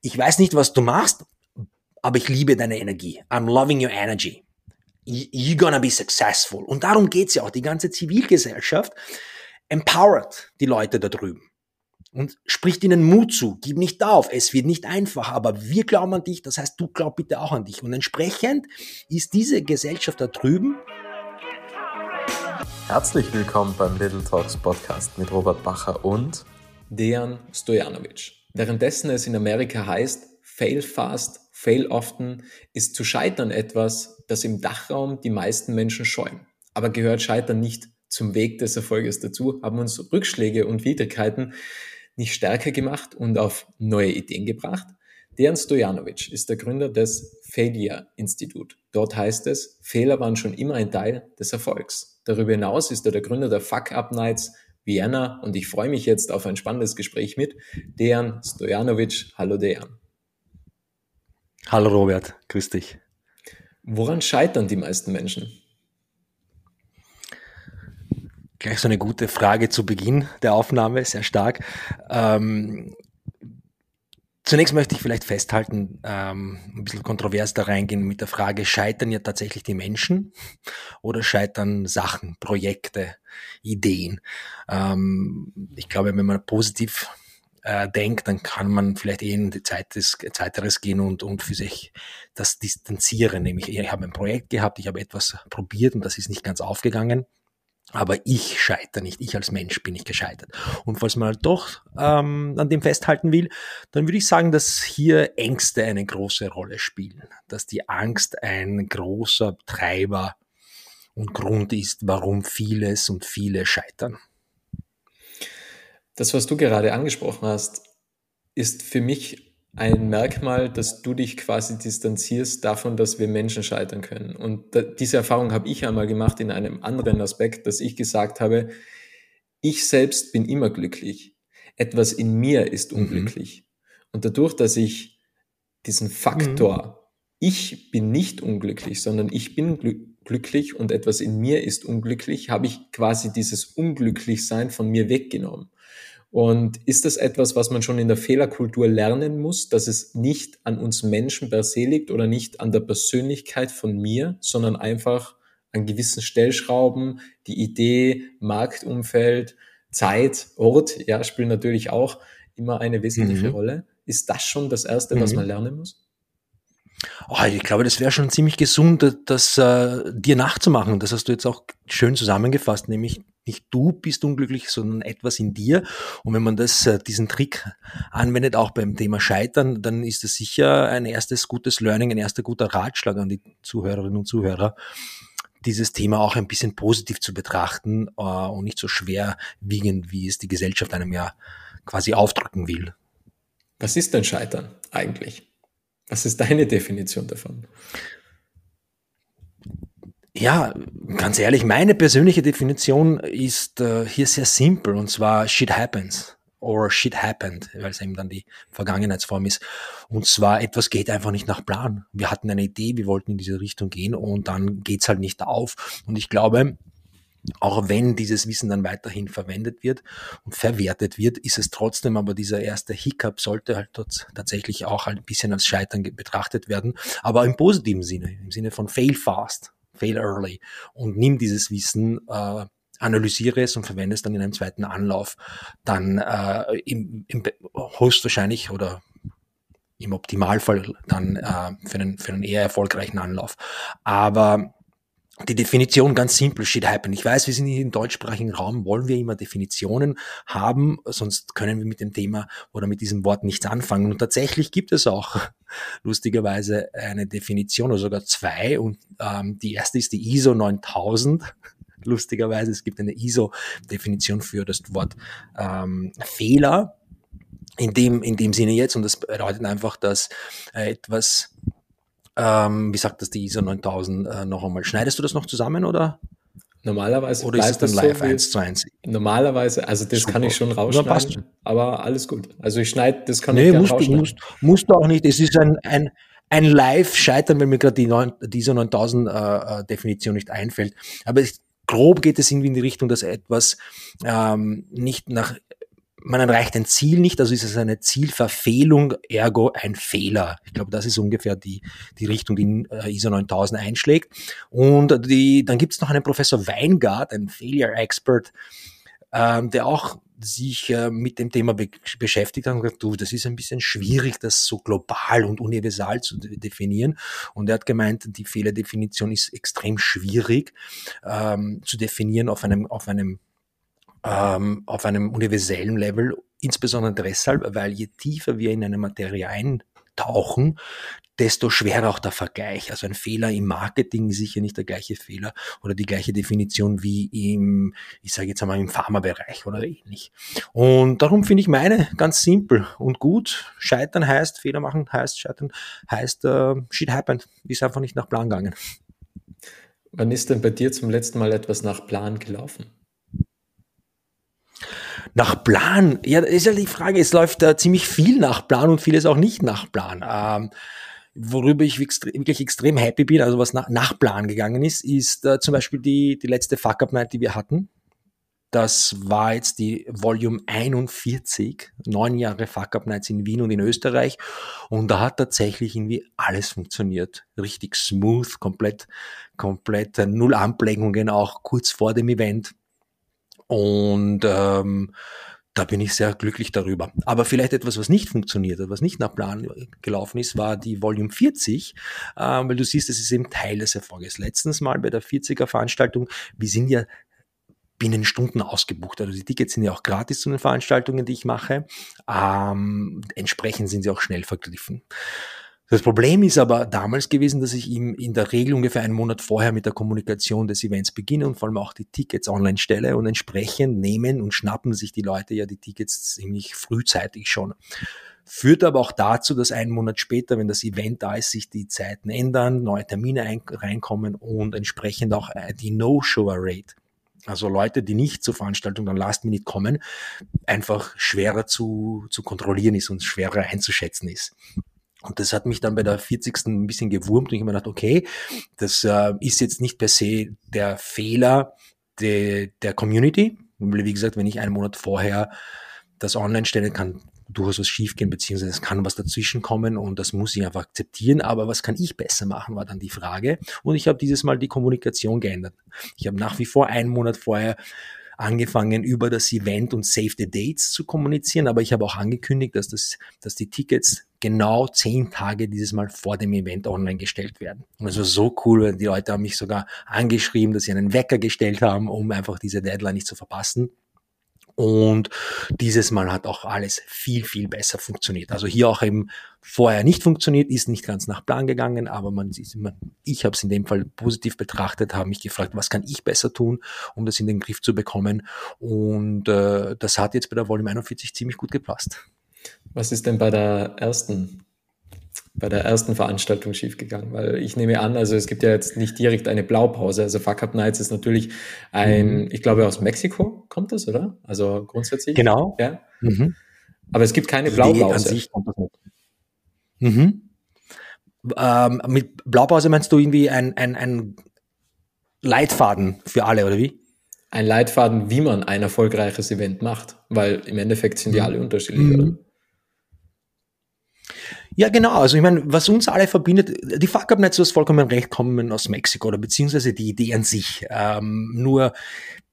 ich weiß nicht, was du machst, aber ich liebe deine Energie. I'm loving your energy. You're gonna be successful. Und darum geht's ja auch. Die ganze Zivilgesellschaft empowert die Leute da drüben und spricht ihnen Mut zu. Gib nicht auf. Es wird nicht einfach, aber wir glauben an dich. Das heißt, du glaub bitte auch an dich. Und entsprechend ist diese Gesellschaft da drüben. Herzlich willkommen beim Little Talks Podcast mit Robert Bacher und Dejan Stojanovic. Währenddessen es in Amerika heißt, fail fast, fail often, ist zu scheitern etwas, das im Dachraum die meisten Menschen scheuen. Aber gehört Scheitern nicht zum Weg des Erfolges dazu, haben uns Rückschläge und Widrigkeiten nicht stärker gemacht und auf neue Ideen gebracht. Dejan Stojanovic ist der Gründer des Failure Institute. Dort heißt es, Fehler waren schon immer ein Teil des Erfolgs. Darüber hinaus ist er der Gründer der Fuck Up Nights, Vienna und ich freue mich jetzt auf ein spannendes Gespräch mit Dejan Stojanovic. Hallo Dejan. Hallo Robert, grüß dich. Woran scheitern die meisten Menschen? Gleich so eine gute Frage zu Beginn der Aufnahme, sehr stark. Ähm, Zunächst möchte ich vielleicht festhalten, ähm, ein bisschen kontrovers da reingehen mit der Frage, scheitern ja tatsächlich die Menschen oder scheitern Sachen, Projekte, Ideen? Ähm, ich glaube, wenn man positiv äh, denkt, dann kann man vielleicht eh in die Zeit des Zeiteres gehen und, und für sich das distanzieren. Nämlich, ich habe ein Projekt gehabt, ich habe etwas probiert und das ist nicht ganz aufgegangen. Aber ich scheitere nicht, ich als Mensch bin nicht gescheitert. Und falls man halt doch ähm, an dem festhalten will, dann würde ich sagen, dass hier Ängste eine große Rolle spielen. Dass die Angst ein großer Treiber und Grund ist, warum vieles und viele scheitern. Das, was du gerade angesprochen hast, ist für mich ein Merkmal, dass du dich quasi distanzierst davon, dass wir Menschen scheitern können. Und da, diese Erfahrung habe ich einmal gemacht in einem anderen Aspekt, dass ich gesagt habe, ich selbst bin immer glücklich. Etwas in mir ist mhm. unglücklich. Mhm. Und dadurch, dass ich diesen Faktor, mhm. ich bin nicht unglücklich, sondern ich bin glücklich und etwas in mir ist unglücklich, habe ich quasi dieses Unglücklichsein von mir weggenommen. Und ist das etwas, was man schon in der Fehlerkultur lernen muss, dass es nicht an uns Menschen per se liegt oder nicht an der Persönlichkeit von mir, sondern einfach an gewissen Stellschrauben, die Idee, Marktumfeld, Zeit, Ort, ja, spielen natürlich auch immer eine wesentliche mhm. Rolle. Ist das schon das Erste, mhm. was man lernen muss? Oh, ich glaube, das wäre schon ziemlich gesund, das äh, dir nachzumachen. Das hast du jetzt auch schön zusammengefasst, nämlich nicht du bist unglücklich, sondern etwas in dir. Und wenn man das, äh, diesen Trick anwendet, auch beim Thema Scheitern, dann ist das sicher ein erstes gutes Learning, ein erster guter Ratschlag an die Zuhörerinnen und Zuhörer, dieses Thema auch ein bisschen positiv zu betrachten äh, und nicht so schwer wiegend, wie es die Gesellschaft einem ja quasi aufdrücken will. Was ist denn Scheitern eigentlich? Was ist deine Definition davon? Ja, ganz ehrlich, meine persönliche Definition ist äh, hier sehr simpel und zwar shit happens or shit happened, weil es eben dann die Vergangenheitsform ist. Und zwar etwas geht einfach nicht nach Plan. Wir hatten eine Idee, wir wollten in diese Richtung gehen und dann geht's halt nicht auf. Und ich glaube, auch wenn dieses Wissen dann weiterhin verwendet wird und verwertet wird, ist es trotzdem aber dieser erste Hiccup sollte halt tatsächlich auch ein bisschen als Scheitern betrachtet werden, aber im positiven Sinne, im Sinne von fail fast, fail early und nimm dieses Wissen, äh, analysiere es und verwende es dann in einem zweiten Anlauf, dann äh, im, im höchstwahrscheinlich oder im Optimalfall dann äh, für, einen, für einen eher erfolgreichen Anlauf. Aber die Definition ganz simpel, shit happen. Ich weiß, wir sind hier im deutschsprachigen Raum, wollen wir immer Definitionen haben, sonst können wir mit dem Thema oder mit diesem Wort nichts anfangen. Und tatsächlich gibt es auch lustigerweise eine Definition oder sogar zwei. Und ähm, die erste ist die ISO 9000. Lustigerweise, es gibt eine ISO-Definition für das Wort ähm, Fehler. In dem, in dem Sinne jetzt, und das bedeutet einfach, dass äh, etwas ähm, wie sagt das die ISO 9000 äh, noch einmal? Schneidest du das noch zusammen oder? Normalerweise oder ist es dann live so 1 zu 1? Normalerweise, also das Super. kann ich schon rausschneiden, aber alles gut. Also ich schneide, das kann nee, ich musst rausschneiden. Du, musst, musst du auch nicht. Es ist ein, ein, ein Live-Scheitern, wenn mir gerade die 9, diese 9000 äh, äh, Definition nicht einfällt. Aber ich, grob geht es irgendwie in die Richtung, dass etwas ähm, nicht nach man erreicht ein Ziel nicht, also ist es eine Zielverfehlung, ergo ein Fehler. Ich glaube, das ist ungefähr die, die Richtung, die äh, ISO 9000 einschlägt. Und die, dann gibt es noch einen Professor Weingart, ein Failure Expert, ähm, der auch sich äh, mit dem Thema be beschäftigt hat und gesagt, du, das ist ein bisschen schwierig, das so global und universal zu de definieren. Und er hat gemeint, die Fehlerdefinition ist extrem schwierig ähm, zu definieren auf einem, auf einem ähm, auf einem universellen Level, insbesondere deshalb, weil je tiefer wir in eine Materie eintauchen, desto schwerer auch der Vergleich. Also ein Fehler im Marketing ist sicher nicht der gleiche Fehler oder die gleiche Definition wie im, ich sage jetzt einmal im Pharmabereich oder ähnlich. Und darum finde ich meine ganz simpel und gut. Scheitern heißt, Fehler machen heißt, scheitern heißt, uh, shit happened. Ist einfach nicht nach Plan gegangen. Wann ist denn bei dir zum letzten Mal etwas nach Plan gelaufen? Nach Plan, ja, ist ja die Frage, es läuft da ziemlich viel nach Plan und vieles auch nicht nach Plan. Ähm, worüber ich wirklich extrem happy bin, also was nach, nach Plan gegangen ist, ist äh, zum Beispiel die, die letzte Fuck-Up-Night, die wir hatten. Das war jetzt die Volume 41, neun Jahre Fuck-Up-Nights in Wien und in Österreich. Und da hat tatsächlich irgendwie alles funktioniert. Richtig smooth, komplett, komplett äh, null Anplägungen, auch kurz vor dem Event. Und ähm, da bin ich sehr glücklich darüber. Aber vielleicht etwas, was nicht funktioniert hat, was nicht nach Plan gelaufen ist, war die Volume 40, äh, weil du siehst, es ist eben Teil des Erfolges. Letztens mal bei der 40er Veranstaltung, wir sind ja binnen Stunden ausgebucht. Also die Tickets sind ja auch gratis zu den Veranstaltungen, die ich mache. Ähm, entsprechend sind sie auch schnell vergriffen. Das Problem ist aber damals gewesen, dass ich ihm in der Regel ungefähr einen Monat vorher mit der Kommunikation des Events beginne und vor allem auch die Tickets online stelle und entsprechend nehmen und schnappen sich die Leute ja die Tickets ziemlich frühzeitig schon. Führt aber auch dazu, dass einen Monat später, wenn das Event da ist, sich die Zeiten ändern, neue Termine reinkommen und entsprechend auch äh, die No-Show-Rate also Leute, die nicht zur Veranstaltung dann Last Minute kommen, einfach schwerer zu, zu kontrollieren ist und schwerer einzuschätzen ist. Und das hat mich dann bei der 40. ein bisschen gewurmt und ich habe mir gedacht, okay, das äh, ist jetzt nicht per se der Fehler de, der Community. Wie gesagt, wenn ich einen Monat vorher das online stellen kann, durchaus was schiefgehen, beziehungsweise es kann was dazwischen kommen und das muss ich einfach akzeptieren. Aber was kann ich besser machen, war dann die Frage. Und ich habe dieses Mal die Kommunikation geändert. Ich habe nach wie vor einen Monat vorher angefangen, über das Event und Save the Dates zu kommunizieren, aber ich habe auch angekündigt, dass, das, dass die Tickets genau zehn Tage dieses Mal vor dem Event online gestellt werden. Und es war so cool, weil die Leute haben mich sogar angeschrieben, dass sie einen Wecker gestellt haben, um einfach diese Deadline nicht zu verpassen. Und dieses Mal hat auch alles viel, viel besser funktioniert. Also hier auch eben vorher nicht funktioniert, ist nicht ganz nach Plan gegangen, aber man, man ich habe es in dem Fall positiv betrachtet, habe mich gefragt, was kann ich besser tun, um das in den Griff zu bekommen. Und äh, das hat jetzt bei der Volume 41 ziemlich gut gepasst. Was ist denn bei der ersten bei der ersten Veranstaltung schiefgegangen? Weil ich nehme an, also es gibt ja jetzt nicht direkt eine Blaupause. Also Fuck Up Nights ist natürlich ein, mhm. ich glaube aus Mexiko kommt das, oder? Also grundsätzlich. Genau. Ja. Mhm. Aber es gibt keine Blaupause. Nee, an sich kommt das nicht. Mhm. Ähm, mit Blaupause meinst du irgendwie ein, ein, ein Leitfaden für alle, oder wie? Ein Leitfaden, wie man ein erfolgreiches Event macht, weil im Endeffekt sind die mhm. alle unterschiedlich, mhm. oder? Ja, genau. Also ich meine, was uns alle verbindet, die Fuck Up Nights, du hast vollkommen recht, kommen aus Mexiko oder beziehungsweise die Idee an sich. Ähm, nur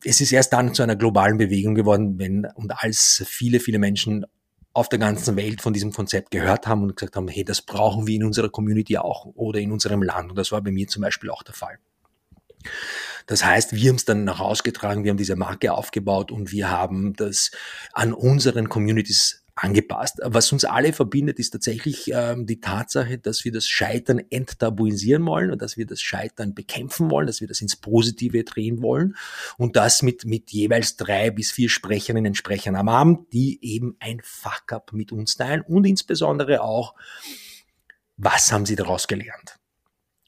es ist erst dann zu einer globalen Bewegung geworden, wenn und als viele, viele Menschen auf der ganzen Welt von diesem Konzept gehört haben und gesagt haben, hey, das brauchen wir in unserer Community auch oder in unserem Land. Und das war bei mir zum Beispiel auch der Fall. Das heißt, wir haben es dann nach ausgetragen, wir haben diese Marke aufgebaut und wir haben das an unseren Communities angepasst. Was uns alle verbindet, ist tatsächlich ähm, die Tatsache, dass wir das Scheitern enttabuisieren wollen und dass wir das Scheitern bekämpfen wollen, dass wir das ins Positive drehen wollen und das mit, mit jeweils drei bis vier Sprecherinnen und Sprechern am Abend, die eben ein Fuck-up mit uns teilen und insbesondere auch, was haben sie daraus gelernt?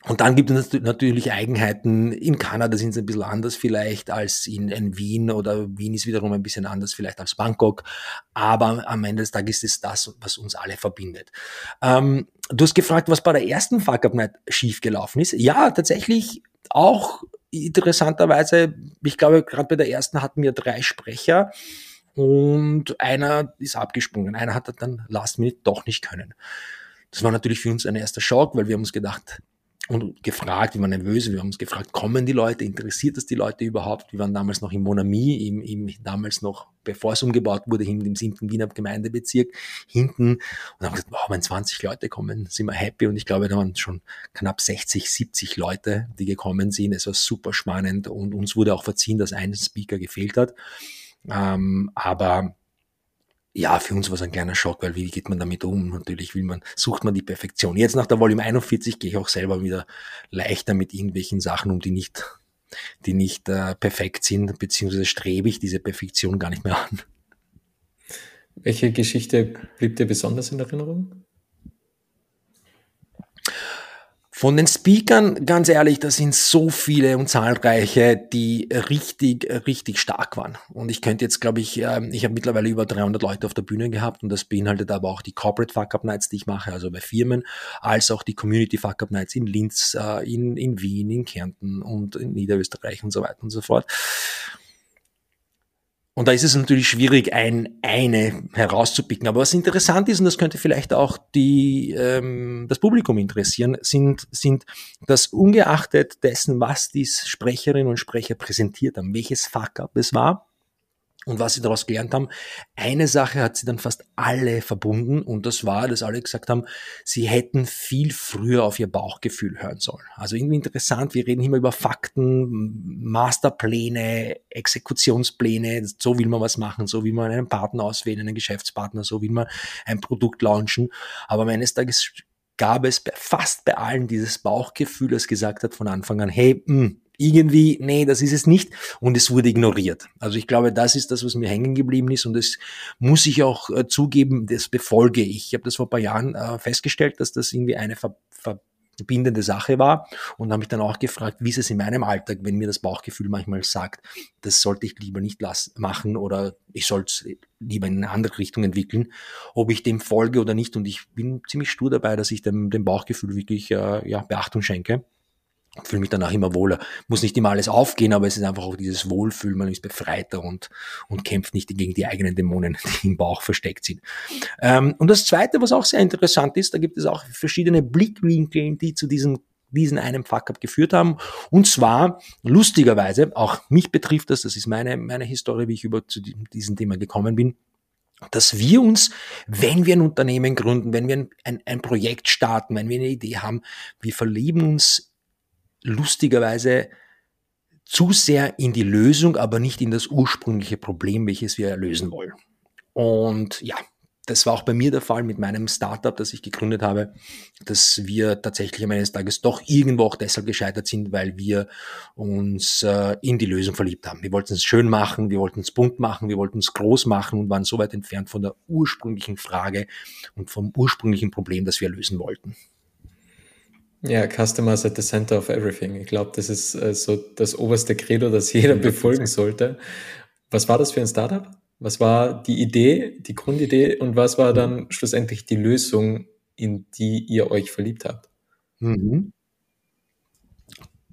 Und dann gibt es natürlich Eigenheiten. In Kanada sind sie ein bisschen anders vielleicht als in, in, Wien oder Wien ist wiederum ein bisschen anders vielleicht als Bangkok. Aber am Ende des Tages ist es das, was uns alle verbindet. Ähm, du hast gefragt, was bei der ersten Fuck Up Night schiefgelaufen ist. Ja, tatsächlich auch interessanterweise, ich glaube, gerade bei der ersten hatten wir drei Sprecher und einer ist abgesprungen. Einer hat dann Last Minute doch nicht können. Das war natürlich für uns ein erster Schock, weil wir haben uns gedacht, und gefragt, wir waren nervös, wir haben uns gefragt, kommen die Leute, interessiert das die Leute überhaupt? Wir waren damals noch im Monami, im, im damals noch, bevor es umgebaut wurde, im, im 7. Wiener Gemeindebezirk, hinten und haben gesagt, wow, wenn 20 Leute kommen, sind wir happy und ich glaube, da waren schon knapp 60, 70 Leute, die gekommen sind. Es war super spannend und uns wurde auch verziehen, dass ein Speaker gefehlt hat. Ähm, aber ja, für uns war es ein kleiner Schock, weil wie geht man damit um? Natürlich will man, sucht man die Perfektion. Jetzt nach der Volume 41 gehe ich auch selber wieder leichter mit irgendwelchen Sachen um, die nicht, die nicht äh, perfekt sind, beziehungsweise strebe ich diese Perfektion gar nicht mehr an. Welche Geschichte blieb dir besonders in Erinnerung? Von den Speakern, ganz ehrlich, da sind so viele und zahlreiche, die richtig, richtig stark waren. Und ich könnte jetzt, glaube ich, ähm, ich habe mittlerweile über 300 Leute auf der Bühne gehabt und das beinhaltet aber auch die Corporate Fuck Up Nights, die ich mache, also bei Firmen, als auch die Community Fuck Up Nights in Linz, äh, in, in Wien, in Kärnten und in Niederösterreich und so weiter und so fort. Und da ist es natürlich schwierig, ein, eine herauszupicken. Aber was interessant ist, und das könnte vielleicht auch die, ähm, das Publikum interessieren, sind, sind, dass ungeachtet dessen, was die Sprecherinnen und Sprecher präsentiert haben, welches Fuck-up es war, und was sie daraus gelernt haben, eine Sache hat sie dann fast alle verbunden und das war, dass alle gesagt haben, sie hätten viel früher auf ihr Bauchgefühl hören sollen. Also irgendwie interessant, wir reden immer über Fakten, Masterpläne, Exekutionspläne, so will man was machen, so will man einen Partner auswählen, einen Geschäftspartner, so will man ein Produkt launchen. Aber eines Tages gab es fast bei allen dieses Bauchgefühl, das gesagt hat von Anfang an, hey, mh, hm, irgendwie, nee, das ist es nicht. Und es wurde ignoriert. Also ich glaube, das ist das, was mir hängen geblieben ist. Und das muss ich auch äh, zugeben, das befolge ich. Ich habe das vor ein paar Jahren äh, festgestellt, dass das irgendwie eine ver verbindende Sache war und habe mich dann auch gefragt, wie ist es in meinem Alltag, wenn mir das Bauchgefühl manchmal sagt, das sollte ich lieber nicht machen oder ich sollte es lieber in eine andere Richtung entwickeln, ob ich dem folge oder nicht. Und ich bin ziemlich stur dabei, dass ich dem, dem Bauchgefühl wirklich äh, ja, Beachtung schenke fühle mich danach immer wohler. Muss nicht immer alles aufgehen, aber es ist einfach auch dieses Wohlfühlen, man ist befreiter und, und kämpft nicht gegen die eigenen Dämonen, die im Bauch versteckt sind. Ähm, und das Zweite, was auch sehr interessant ist, da gibt es auch verschiedene Blickwinkel, die zu diesem diesen einen Fuck-up geführt haben. Und zwar, lustigerweise, auch mich betrifft das, das ist meine, meine Historie, wie ich über zu diesem Thema gekommen bin, dass wir uns, wenn wir ein Unternehmen gründen, wenn wir ein, ein Projekt starten, wenn wir eine Idee haben, wir verlieben uns lustigerweise zu sehr in die Lösung, aber nicht in das ursprüngliche Problem, welches wir lösen wollen. Und ja, das war auch bei mir der Fall mit meinem Startup, das ich gegründet habe, dass wir tatsächlich am Ende des Tages doch irgendwo auch deshalb gescheitert sind, weil wir uns äh, in die Lösung verliebt haben. Wir wollten es schön machen, wir wollten es bunt machen, wir wollten es groß machen und waren so weit entfernt von der ursprünglichen Frage und vom ursprünglichen Problem, das wir lösen wollten. Ja, Customers at the center of everything. Ich glaube, das ist äh, so das oberste Credo, das jeder befolgen sollte. Was war das für ein Startup? Was war die Idee, die Grundidee und was war dann mhm. schlussendlich die Lösung, in die ihr euch verliebt habt? Mhm.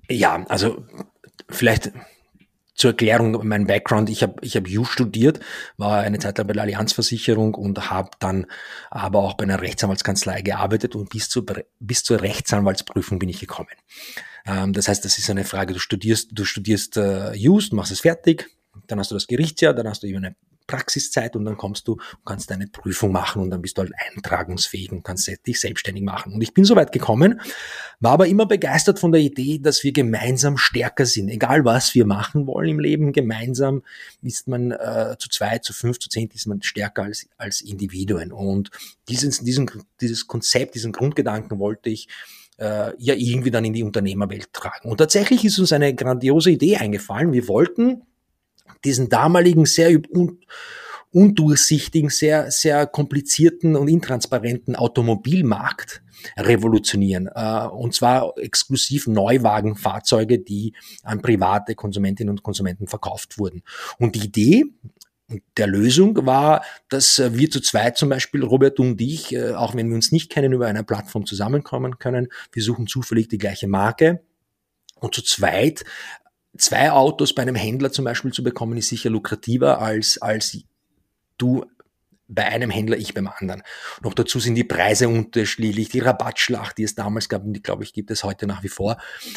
Ja, also vielleicht zur Erklärung mein Background, ich habe ich hab Ju studiert, war eine Zeit lang bei der Allianzversicherung und habe dann aber auch bei einer Rechtsanwaltskanzlei gearbeitet und bis zur, bis zur Rechtsanwaltsprüfung bin ich gekommen. Ähm, das heißt, das ist eine Frage, du studierst, du studierst äh, Just, machst es fertig, dann hast du das Gerichtsjahr, dann hast du eben eine Praxiszeit und dann kommst du und kannst deine Prüfung machen und dann bist du halt eintragungsfähig und kannst dich selbstständig machen. Und ich bin so weit gekommen, war aber immer begeistert von der Idee, dass wir gemeinsam stärker sind. Egal was wir machen wollen im Leben, gemeinsam ist man äh, zu zwei, zu fünf, zu zehn ist man stärker als, als Individuen. Und dieses, diesen, dieses Konzept, diesen Grundgedanken wollte ich äh, ja irgendwie dann in die Unternehmerwelt tragen. Und tatsächlich ist uns eine grandiose Idee eingefallen. Wir wollten diesen damaligen sehr un undurchsichtigen, sehr, sehr komplizierten und intransparenten Automobilmarkt revolutionieren. Äh, und zwar exklusiv Neuwagenfahrzeuge, die an private Konsumentinnen und Konsumenten verkauft wurden. Und die Idee der Lösung war, dass wir zu zweit zum Beispiel, Robert und ich, äh, auch wenn wir uns nicht kennen, über einer Plattform zusammenkommen können. Wir suchen zufällig die gleiche Marke. Und zu zweit zwei Autos bei einem Händler zum Beispiel zu bekommen, ist sicher lukrativer als, als du bei einem Händler, ich beim anderen. Noch dazu sind die Preise unterschiedlich, die Rabattschlacht, die es damals gab und die, glaube ich, gibt es heute nach wie vor,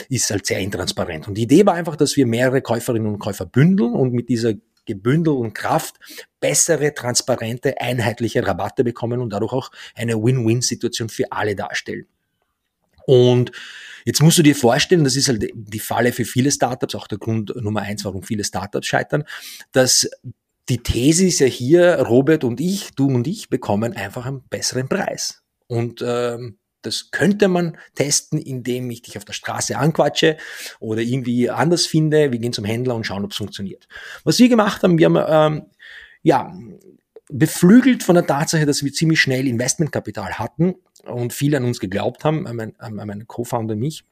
ist halt sehr intransparent. Und die Idee war einfach, dass wir mehrere Käuferinnen und Käufer bündeln und mit dieser gebündelten Kraft bessere, transparente, einheitliche Rabatte bekommen und dadurch auch eine Win-Win-Situation für alle darstellen. Und Jetzt musst du dir vorstellen, das ist halt die Falle für viele Startups, auch der Grund Nummer eins, warum viele Startups scheitern, dass die These ist ja hier, Robert und ich, du und ich bekommen einfach einen besseren Preis. Und ähm, das könnte man testen, indem ich dich auf der Straße anquatsche oder irgendwie anders finde. Wir gehen zum Händler und schauen, ob es funktioniert. Was wir gemacht haben, wir haben ähm, ja beflügelt von der Tatsache, dass wir ziemlich schnell Investmentkapital hatten und viele an uns geglaubt haben, an mein, an mein Co-Founder und mich,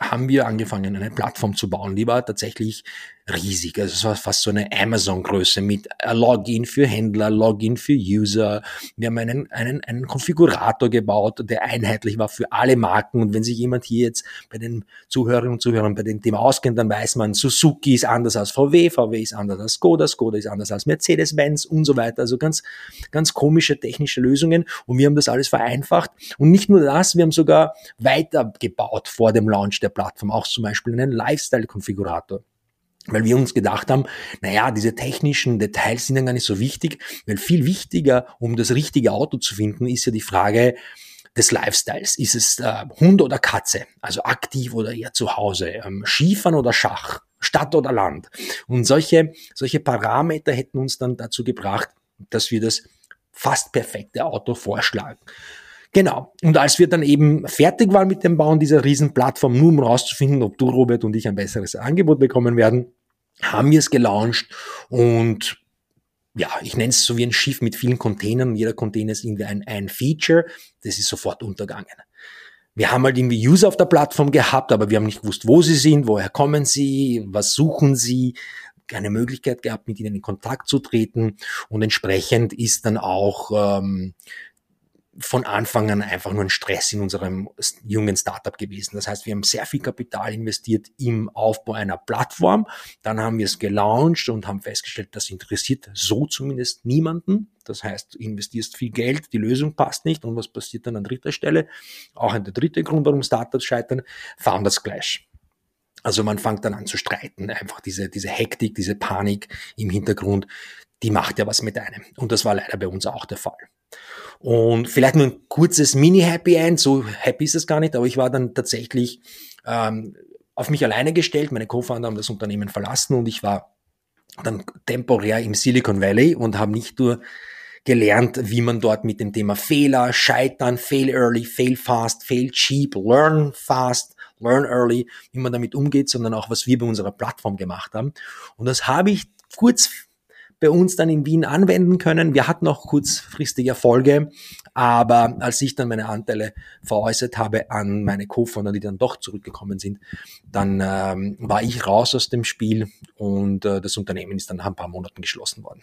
haben wir angefangen, eine Plattform zu bauen. Die war tatsächlich riesig. Also es war fast so eine Amazon-Größe mit Login für Händler, Login für User. Wir haben einen, einen, einen Konfigurator gebaut, der einheitlich war für alle Marken. Und wenn sich jemand hier jetzt bei den Zuhörerinnen und Zuhörern bei dem Thema auskennt, dann weiß man, Suzuki ist anders als VW, VW ist anders als Skoda, Skoda ist anders als Mercedes-Benz und so weiter. Also ganz, ganz komische technische Lösungen. Und wir haben das alles vereinfacht. Und nicht nur das, wir haben sogar weitergebaut vor dem Launch der Plattform, auch zum Beispiel einen Lifestyle-Konfigurator weil wir uns gedacht haben, naja, diese technischen Details sind ja gar nicht so wichtig, weil viel wichtiger, um das richtige Auto zu finden, ist ja die Frage des Lifestyles. Ist es äh, Hund oder Katze, also aktiv oder eher zu Hause, ähm, Skifahren oder Schach, Stadt oder Land. Und solche, solche Parameter hätten uns dann dazu gebracht, dass wir das fast perfekte Auto vorschlagen. Genau. Und als wir dann eben fertig waren mit dem Bauen dieser Riesenplattform, nur um rauszufinden, ob du, Robert und ich ein besseres Angebot bekommen werden, haben wir es gelauncht und ja, ich nenne es so wie ein Schiff mit vielen Containern. Jeder Container ist irgendwie ein, ein Feature. Das ist sofort untergangen. Wir haben halt irgendwie User auf der Plattform gehabt, aber wir haben nicht gewusst, wo sie sind, woher kommen sie, was suchen sie, keine Möglichkeit gehabt, mit ihnen in Kontakt zu treten. Und entsprechend ist dann auch ähm, von Anfang an einfach nur ein Stress in unserem jungen Startup gewesen. Das heißt, wir haben sehr viel Kapital investiert im Aufbau einer Plattform. Dann haben wir es gelauncht und haben festgestellt, das interessiert so zumindest niemanden. Das heißt, du investierst viel Geld, die Lösung passt nicht. Und was passiert dann an dritter Stelle? Auch ein der dritte Grund, warum Startups scheitern, Founders Clash. Also man fängt dann an zu streiten. Einfach diese, diese Hektik, diese Panik im Hintergrund, die macht ja was mit einem. Und das war leider bei uns auch der Fall. Und vielleicht nur ein kurzes Mini-Happy End, so happy ist es gar nicht, aber ich war dann tatsächlich ähm, auf mich alleine gestellt. Meine Co-Founder haben das Unternehmen verlassen und ich war dann temporär im Silicon Valley und habe nicht nur gelernt, wie man dort mit dem Thema Fehler, Scheitern, Fail Early, Fail Fast, Fail Cheap, Learn Fast, Learn Early, wie man damit umgeht, sondern auch, was wir bei unserer Plattform gemacht haben. Und das habe ich kurz bei uns dann in Wien anwenden können. Wir hatten auch kurzfristige Erfolge, aber als ich dann meine Anteile veräußert habe an meine Co-Founder, die dann doch zurückgekommen sind, dann ähm, war ich raus aus dem Spiel und äh, das Unternehmen ist dann nach ein paar Monaten geschlossen worden.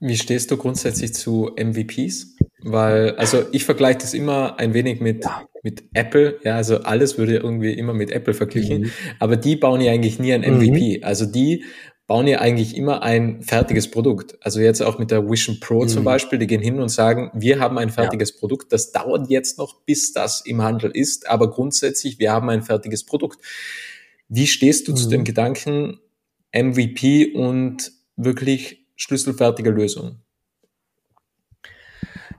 Wie stehst du grundsätzlich zu MVPs? Weil, also ich vergleiche das immer ein wenig mit, ja. mit Apple. Ja, also alles würde irgendwie immer mit Apple verglichen. Mhm. Aber die bauen ja eigentlich nie ein MVP. Mhm. Also die bauen ja eigentlich immer ein fertiges Produkt. Also jetzt auch mit der Vision Pro mhm. zum Beispiel, die gehen hin und sagen, wir haben ein fertiges ja. Produkt, das dauert jetzt noch, bis das im Handel ist, aber grundsätzlich, wir haben ein fertiges Produkt. Wie stehst du mhm. zu dem Gedanken MVP und wirklich schlüsselfertige Lösung?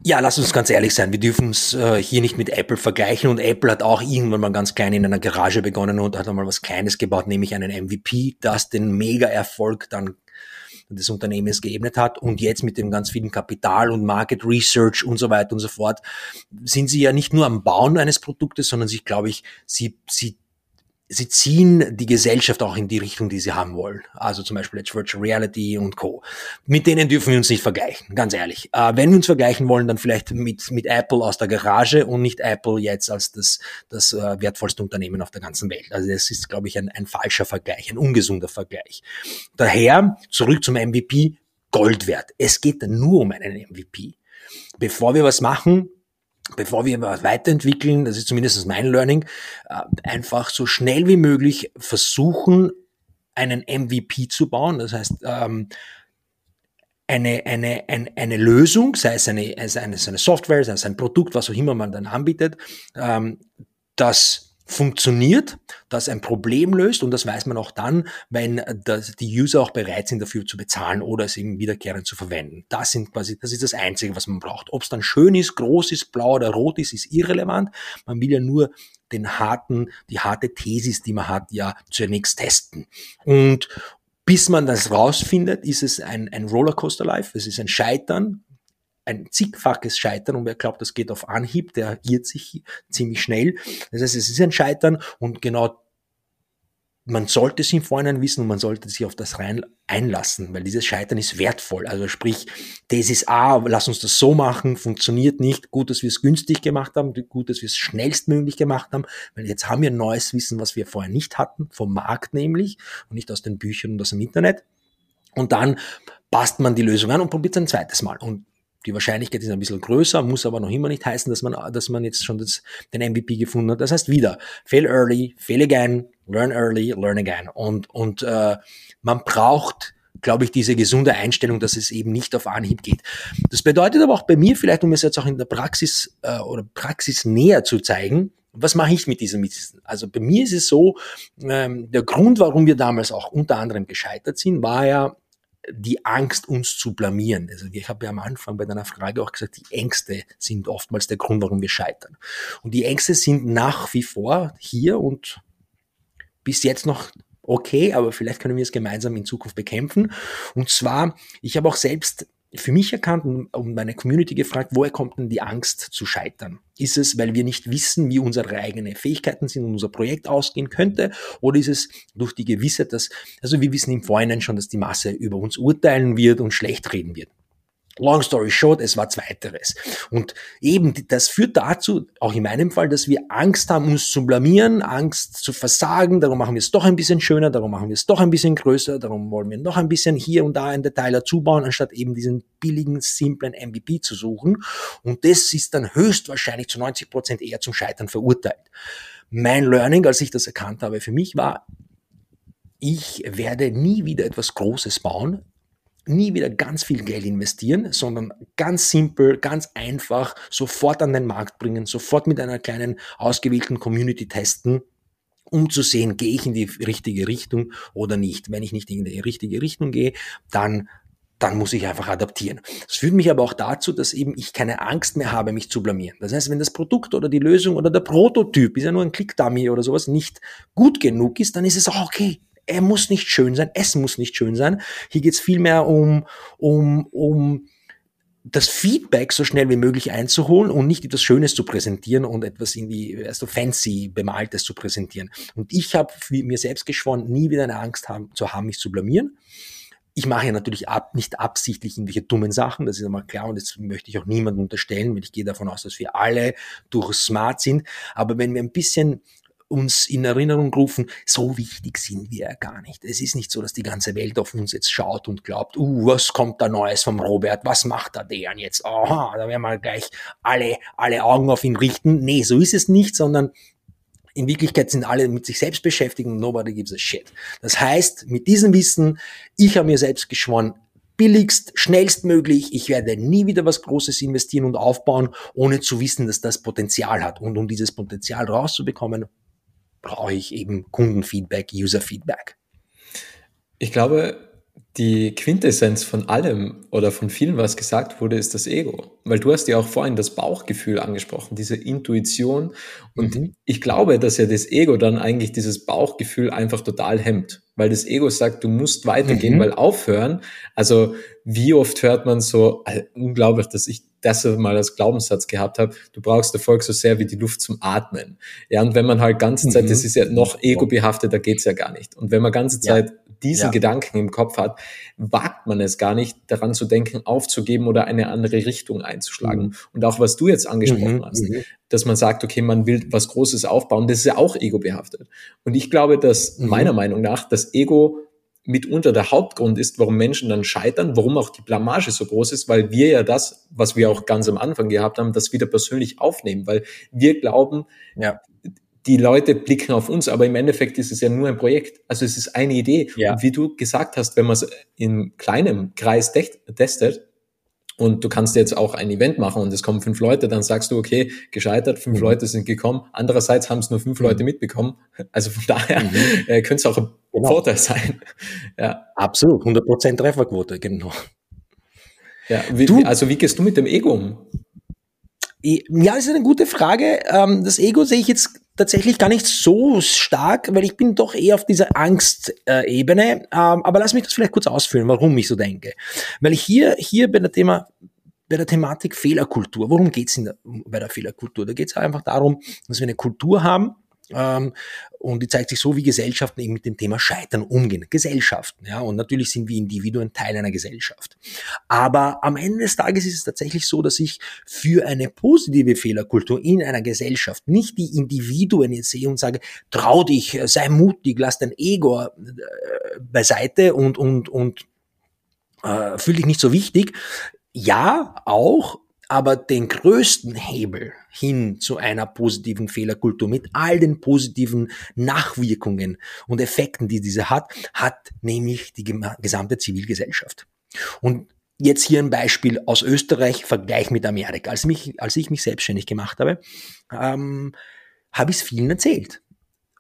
Ja, lass uns ganz ehrlich sein, wir dürfen es äh, hier nicht mit Apple vergleichen. Und Apple hat auch irgendwann mal ganz klein in einer Garage begonnen und hat einmal was Kleines gebaut, nämlich einen MVP, das den Mega-Erfolg dann des Unternehmens geebnet hat. Und jetzt mit dem ganz vielen Kapital und Market Research und so weiter und so fort sind sie ja nicht nur am Bauen eines Produktes, sondern sie, glaube ich, sie, sie sie ziehen die Gesellschaft auch in die Richtung, die sie haben wollen. Also zum Beispiel jetzt Virtual Reality und Co. Mit denen dürfen wir uns nicht vergleichen, ganz ehrlich. Äh, wenn wir uns vergleichen wollen, dann vielleicht mit, mit Apple aus der Garage und nicht Apple jetzt als das, das äh, wertvollste Unternehmen auf der ganzen Welt. Also das ist, glaube ich, ein, ein falscher Vergleich, ein ungesunder Vergleich. Daher zurück zum MVP, Gold wert. Es geht nur um einen MVP. Bevor wir was machen, bevor wir was weiterentwickeln, das ist zumindest mein Learning, äh, einfach so schnell wie möglich versuchen, einen MVP zu bauen. Das heißt, ähm, eine, eine, eine, eine Lösung, sei es eine, sei eine Software, sei es ein Produkt, was auch immer man dann anbietet, ähm, das funktioniert, das ein Problem löst und das weiß man auch dann, wenn das, die User auch bereit sind, dafür zu bezahlen oder es eben wiederkehrend zu verwenden. Das sind quasi, das ist das Einzige, was man braucht. Ob es dann schön ist, groß ist, blau oder rot ist, ist irrelevant. Man will ja nur den harten, die harte Thesis, die man hat, ja zunächst testen. Und bis man das rausfindet, ist es ein, ein Rollercoaster Life. Es ist ein Scheitern, ein zigfaches Scheitern und wer glaubt, das geht auf Anhieb, der irrt sich ziemlich schnell. Das heißt, es ist ein Scheitern und genau man sollte es im Vorhinein wissen und man sollte sich auf das rein einlassen, weil dieses Scheitern ist wertvoll. Also sprich, das ist A, lass uns das so machen, funktioniert nicht, gut, dass wir es günstig gemacht haben, gut, dass wir es schnellstmöglich gemacht haben, weil jetzt haben wir neues Wissen, was wir vorher nicht hatten, vom Markt nämlich und nicht aus den Büchern und aus dem Internet. Und dann passt man die Lösung an und probiert es ein zweites Mal. Und die Wahrscheinlichkeit ist ein bisschen größer, muss aber noch immer nicht heißen, dass man, dass man jetzt schon das, den MVP gefunden hat. Das heißt wieder, fail early, fail again, learn early, learn again. Und, und äh, man braucht glaube ich, diese gesunde Einstellung, dass es eben nicht auf Anhieb geht. Das bedeutet aber auch bei mir, vielleicht um es jetzt auch in der Praxis äh, oder Praxis näher zu zeigen, was mache ich mit diesem Wissen? Also bei mir ist es so, ähm, der Grund, warum wir damals auch unter anderem gescheitert sind, war ja die Angst, uns zu blamieren. Also ich habe ja am Anfang bei deiner Frage auch gesagt, die Ängste sind oftmals der Grund, warum wir scheitern. Und die Ängste sind nach wie vor hier und bis jetzt noch okay, aber vielleicht können wir es gemeinsam in Zukunft bekämpfen. Und zwar, ich habe auch selbst für mich erkannt und meine Community gefragt, woher kommt denn die Angst zu scheitern? Ist es, weil wir nicht wissen, wie unsere eigenen Fähigkeiten sind und unser Projekt ausgehen könnte? Oder ist es durch die Gewissheit, dass, also wir wissen im Vorhinein schon, dass die Masse über uns urteilen wird und schlecht reden wird? Long story short, es war zweiteres. Und eben, das führt dazu, auch in meinem Fall, dass wir Angst haben, uns zu blamieren, Angst zu versagen, darum machen wir es doch ein bisschen schöner, darum machen wir es doch ein bisschen größer, darum wollen wir noch ein bisschen hier und da ein Detail dazu bauen, anstatt eben diesen billigen, simplen MVP zu suchen. Und das ist dann höchstwahrscheinlich zu 90 Prozent eher zum Scheitern verurteilt. Mein Learning, als ich das erkannt habe, für mich war, ich werde nie wieder etwas Großes bauen, nie wieder ganz viel Geld investieren, sondern ganz simpel, ganz einfach sofort an den Markt bringen, sofort mit einer kleinen ausgewählten Community testen, um zu sehen, gehe ich in die richtige Richtung oder nicht. Wenn ich nicht in die richtige Richtung gehe, dann dann muss ich einfach adaptieren. Das führt mich aber auch dazu, dass eben ich keine Angst mehr habe, mich zu blamieren. Das heißt, wenn das Produkt oder die Lösung oder der Prototyp, ist ja nur ein Click-Dummy oder sowas, nicht gut genug ist, dann ist es auch okay er muss nicht schön sein, es muss nicht schön sein. Hier geht es vielmehr um, um, um das Feedback so schnell wie möglich einzuholen und nicht etwas Schönes zu präsentieren und etwas irgendwie also fancy bemaltes zu präsentieren. Und ich habe mir selbst geschworen, nie wieder eine Angst haben, zu haben, mich zu blamieren. Ich mache ja natürlich ab, nicht absichtlich irgendwelche dummen Sachen, das ist einmal klar und das möchte ich auch niemandem unterstellen, weil ich gehe davon aus, dass wir alle durch smart sind. Aber wenn wir ein bisschen uns in Erinnerung rufen, so wichtig sind wir ja gar nicht. Es ist nicht so, dass die ganze Welt auf uns jetzt schaut und glaubt, uh, was kommt da Neues vom Robert, was macht da der jetzt? Aha, da werden wir gleich alle, alle Augen auf ihn richten. Nee, so ist es nicht, sondern in Wirklichkeit sind alle mit sich selbst beschäftigt und nobody gives a shit. Das heißt, mit diesem Wissen, ich habe mir selbst geschworen, billigst, schnellstmöglich. Ich werde nie wieder was Großes investieren und aufbauen, ohne zu wissen, dass das Potenzial hat. Und um dieses Potenzial rauszubekommen, brauche ich eben Kundenfeedback, User-Feedback. Ich glaube, die Quintessenz von allem oder von vielen, was gesagt wurde, ist das Ego. Weil du hast ja auch vorhin das Bauchgefühl angesprochen, diese Intuition. Und mhm. ich glaube, dass ja das Ego dann eigentlich dieses Bauchgefühl einfach total hemmt. Weil das Ego sagt, du musst weitergehen, mhm. weil aufhören. Also wie oft hört man so, also unglaublich, dass ich das mal als Glaubenssatz gehabt habe, du brauchst Erfolg so sehr wie die Luft zum Atmen. Ja, und wenn man halt ganze Zeit, mhm. das ist ja noch ego-behaftet, da geht's ja gar nicht. Und wenn man ganze Zeit ja. diesen ja. Gedanken im Kopf hat, wagt man es gar nicht, daran zu denken, aufzugeben oder eine andere Richtung einzuschlagen. Mhm. Und auch was du jetzt angesprochen mhm. hast, mhm. dass man sagt, okay, man will was Großes aufbauen, das ist ja auch ego-behaftet. Und ich glaube, dass mhm. meiner Meinung nach das Ego mitunter der Hauptgrund ist, warum Menschen dann scheitern, warum auch die Blamage so groß ist, weil wir ja das, was wir auch ganz am Anfang gehabt haben, das wieder persönlich aufnehmen, weil wir glauben, ja. die Leute blicken auf uns, aber im Endeffekt ist es ja nur ein Projekt. Also es ist eine Idee. Ja. Und wie du gesagt hast, wenn man es in kleinem Kreis testet, und du kannst jetzt auch ein Event machen und es kommen fünf Leute, dann sagst du, okay, gescheitert, fünf mhm. Leute sind gekommen. Andererseits haben es nur fünf mhm. Leute mitbekommen. Also von daher mhm. äh, könnte es auch ein genau. Vorteil sein. Ja. Absolut, 100% Trefferquote, genau. Ja, wie, du, also wie gehst du mit dem Ego um? Ja, das ist eine gute Frage. Ähm, das Ego sehe ich jetzt tatsächlich gar nicht so stark, weil ich bin doch eher auf dieser Angstebene. Ähm, aber lass mich das vielleicht kurz ausführen, warum ich so denke. Weil ich hier, hier bei der Thema bei der Thematik Fehlerkultur. Worum geht's es bei der Fehlerkultur? Da geht es einfach darum, dass wir eine Kultur haben, ähm, und die zeigt sich so, wie Gesellschaften eben mit dem Thema Scheitern umgehen. Gesellschaften, ja. Und natürlich sind wir Individuen Teil einer Gesellschaft. Aber am Ende des Tages ist es tatsächlich so, dass ich für eine positive Fehlerkultur in einer Gesellschaft nicht die Individuen jetzt sehe und sage, trau dich, sei mutig, lass dein Ego äh, beiseite und, und, und äh, fühl dich nicht so wichtig. Ja, auch, aber den größten Hebel hin zu einer positiven Fehlerkultur mit all den positiven Nachwirkungen und Effekten, die diese hat, hat nämlich die gesamte Zivilgesellschaft. Und jetzt hier ein Beispiel aus Österreich, Vergleich mit Amerika. Als, mich, als ich mich selbstständig gemacht habe, ähm, habe ich es vielen erzählt.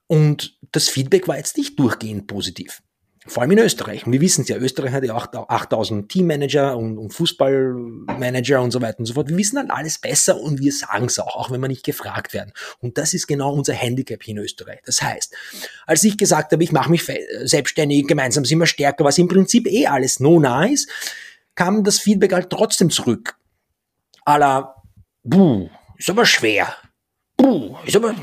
Und das Feedback war jetzt nicht durchgehend positiv. Vor allem in Österreich. Und wir wissen es ja, Österreich hat ja 8000 Teammanager und, und Fußballmanager und so weiter und so fort. Wir wissen dann alles besser und wir sagen es auch, auch wenn wir nicht gefragt werden. Und das ist genau unser Handicap hier in Österreich. Das heißt, als ich gesagt habe, ich mache mich selbstständig, gemeinsam sind wir stärker, was im Prinzip eh alles no nice, kam das Feedback halt trotzdem zurück. A la, buh, ist aber schwer. Buh, ist aber,